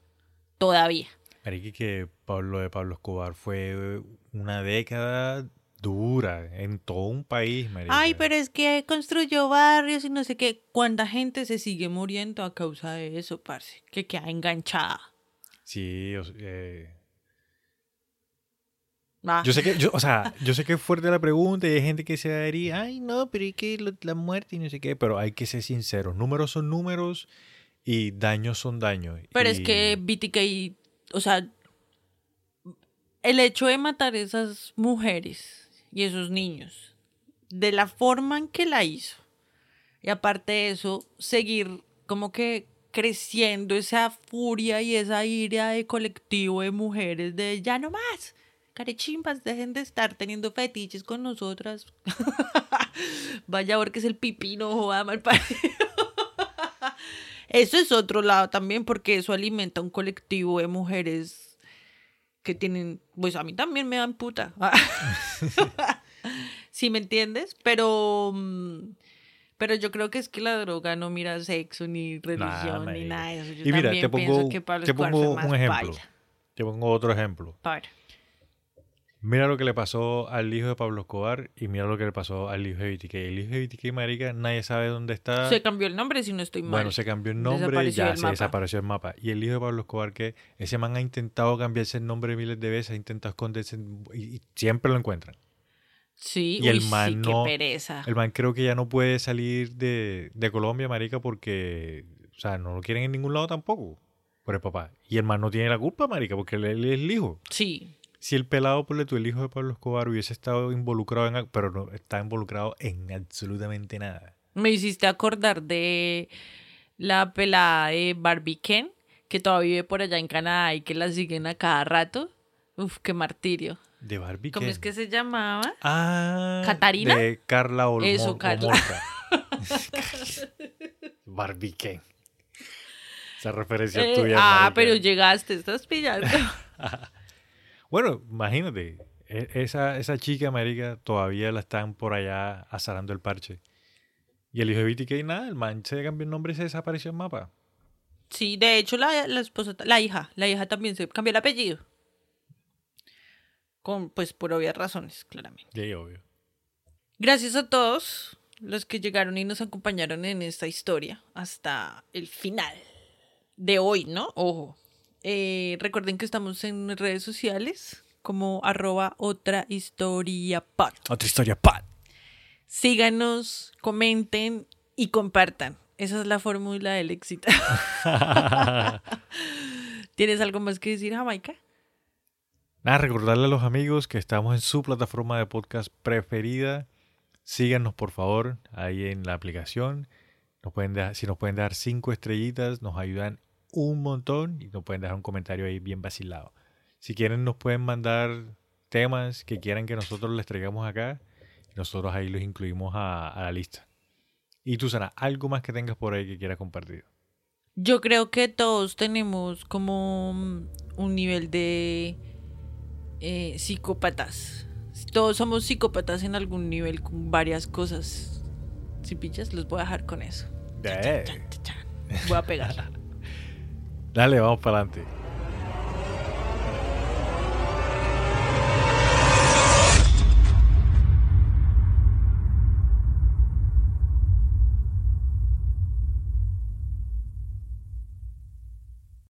Todavía. Marica, que Pablo de Pablo Escobar fue una década dura en todo un país, marica. Ay, pero es que construyó barrios y no sé qué. ¿Cuánta gente se sigue muriendo a causa de eso, parce? Que queda enganchada. Sí, o, eh, Ah. yo sé que, yo, o sea, yo sé que es fuerte la pregunta y hay gente que se diría, ay, no, pero es que lo- la muerte y no sé qué, pero hay que ser sinceros. Números son números y daños son daños. Pero es Y- que BTK, o sea, el hecho de matar esas mujeres y esos niños, de la forma en que la hizo, y aparte de eso, seguir como que creciendo esa furia y esa ira de colectivo de mujeres de ya no más, carechimbas, dejen de estar teniendo fetiches con nosotras. Vaya porque es el pipino, joda mal parido. Eso es otro lado también, porque eso alimenta un colectivo de mujeres que tienen, pues a mí también me dan puta. ¿Sí me entiendes? Pero, mm, pero yo creo que es que la droga no mira sexo, ni religión, ni nada de eso. Yo Y mira, también te pienso pongo, que Pablo te pongo un ejemplo. Te pongo otro ejemplo. Para. Mira lo que le pasó al hijo de Pablo Escobar y mira lo que le pasó al hijo de BTK. El hijo de BTK, marica, nadie sabe dónde está. Se cambió el nombre si no estoy mal. Bueno, se cambió el nombre, Desapareció ya se mapa. desapareció el mapa. Y el hijo de Pablo Escobar, que ese man ha intentado cambiarse el nombre miles de veces, ha intentado esconderse y, y siempre lo encuentran. Sí, y el uy, sí, man qué no- pereza. El man creo que ya no puede salir de, de Colombia, marica, porque, o sea, no lo quieren en ningún lado tampoco por el papá. Y el man no tiene la culpa, marica, porque él, él es el hijo. Sí, Si el pelado, por tú, el hijo de Pablo Escobar, hubiese estado involucrado en, pero no está involucrado en absolutamente nada. Me hiciste acordar de la pelada de Barbie Ken, que todavía vive por allá en Canadá y que la siguen a cada rato. Uf, qué martirio. De Barbie ¿Cómo Ken. es que se llamaba? Ah, ¿Catarina? De Carla Olmo Eso, Carla. Barbie Ken. Esa referencia Eh, tuya. ah, pero llegaste, estás pillando. Bueno, imagínate. e- Esa, esa chica, marica, todavía la están por allá azarando el parche. Y el hijo de BTK, nada, el man se cambió el nombre y se desapareció el mapa. Sí, de hecho, la, la esposa, la hija, la hija también se cambió el apellido. Con, pues, por obvias razones, claramente. Sí, obvio. Gracias a todos los que llegaron y nos acompañaron en esta historia hasta el final de hoy, ¿no? Ojo. Eh, recuerden que estamos en redes sociales como arroba otra historia pod. Otra historia, pat. Síganos, comenten y compartan. Esa es la fórmula del éxito. ¿Tienes algo más que decir, Jamaica? Nada, recordarle a los amigos que estamos en su plataforma de podcast preferida. Síganos, por favor, ahí en la aplicación. Nos pueden dejar- si nos pueden dar cinco estrellitas, nos ayudan un montón y nos pueden dejar un comentario ahí bien vacilado. Si quieren, nos pueden mandar temas que quieran que nosotros les traigamos acá y nosotros ahí los incluimos a, a la lista. Y tú, Sana, algo más que tengas por ahí que quieras compartir. Yo creo que todos tenemos como mm, un nivel de eh, psicópatas. Todos somos psicópatas en algún nivel con varias cosas. Si pillas, los voy a dejar con eso. Chan, chan, chan. Voy a pegar. Dale, vamos para adelante.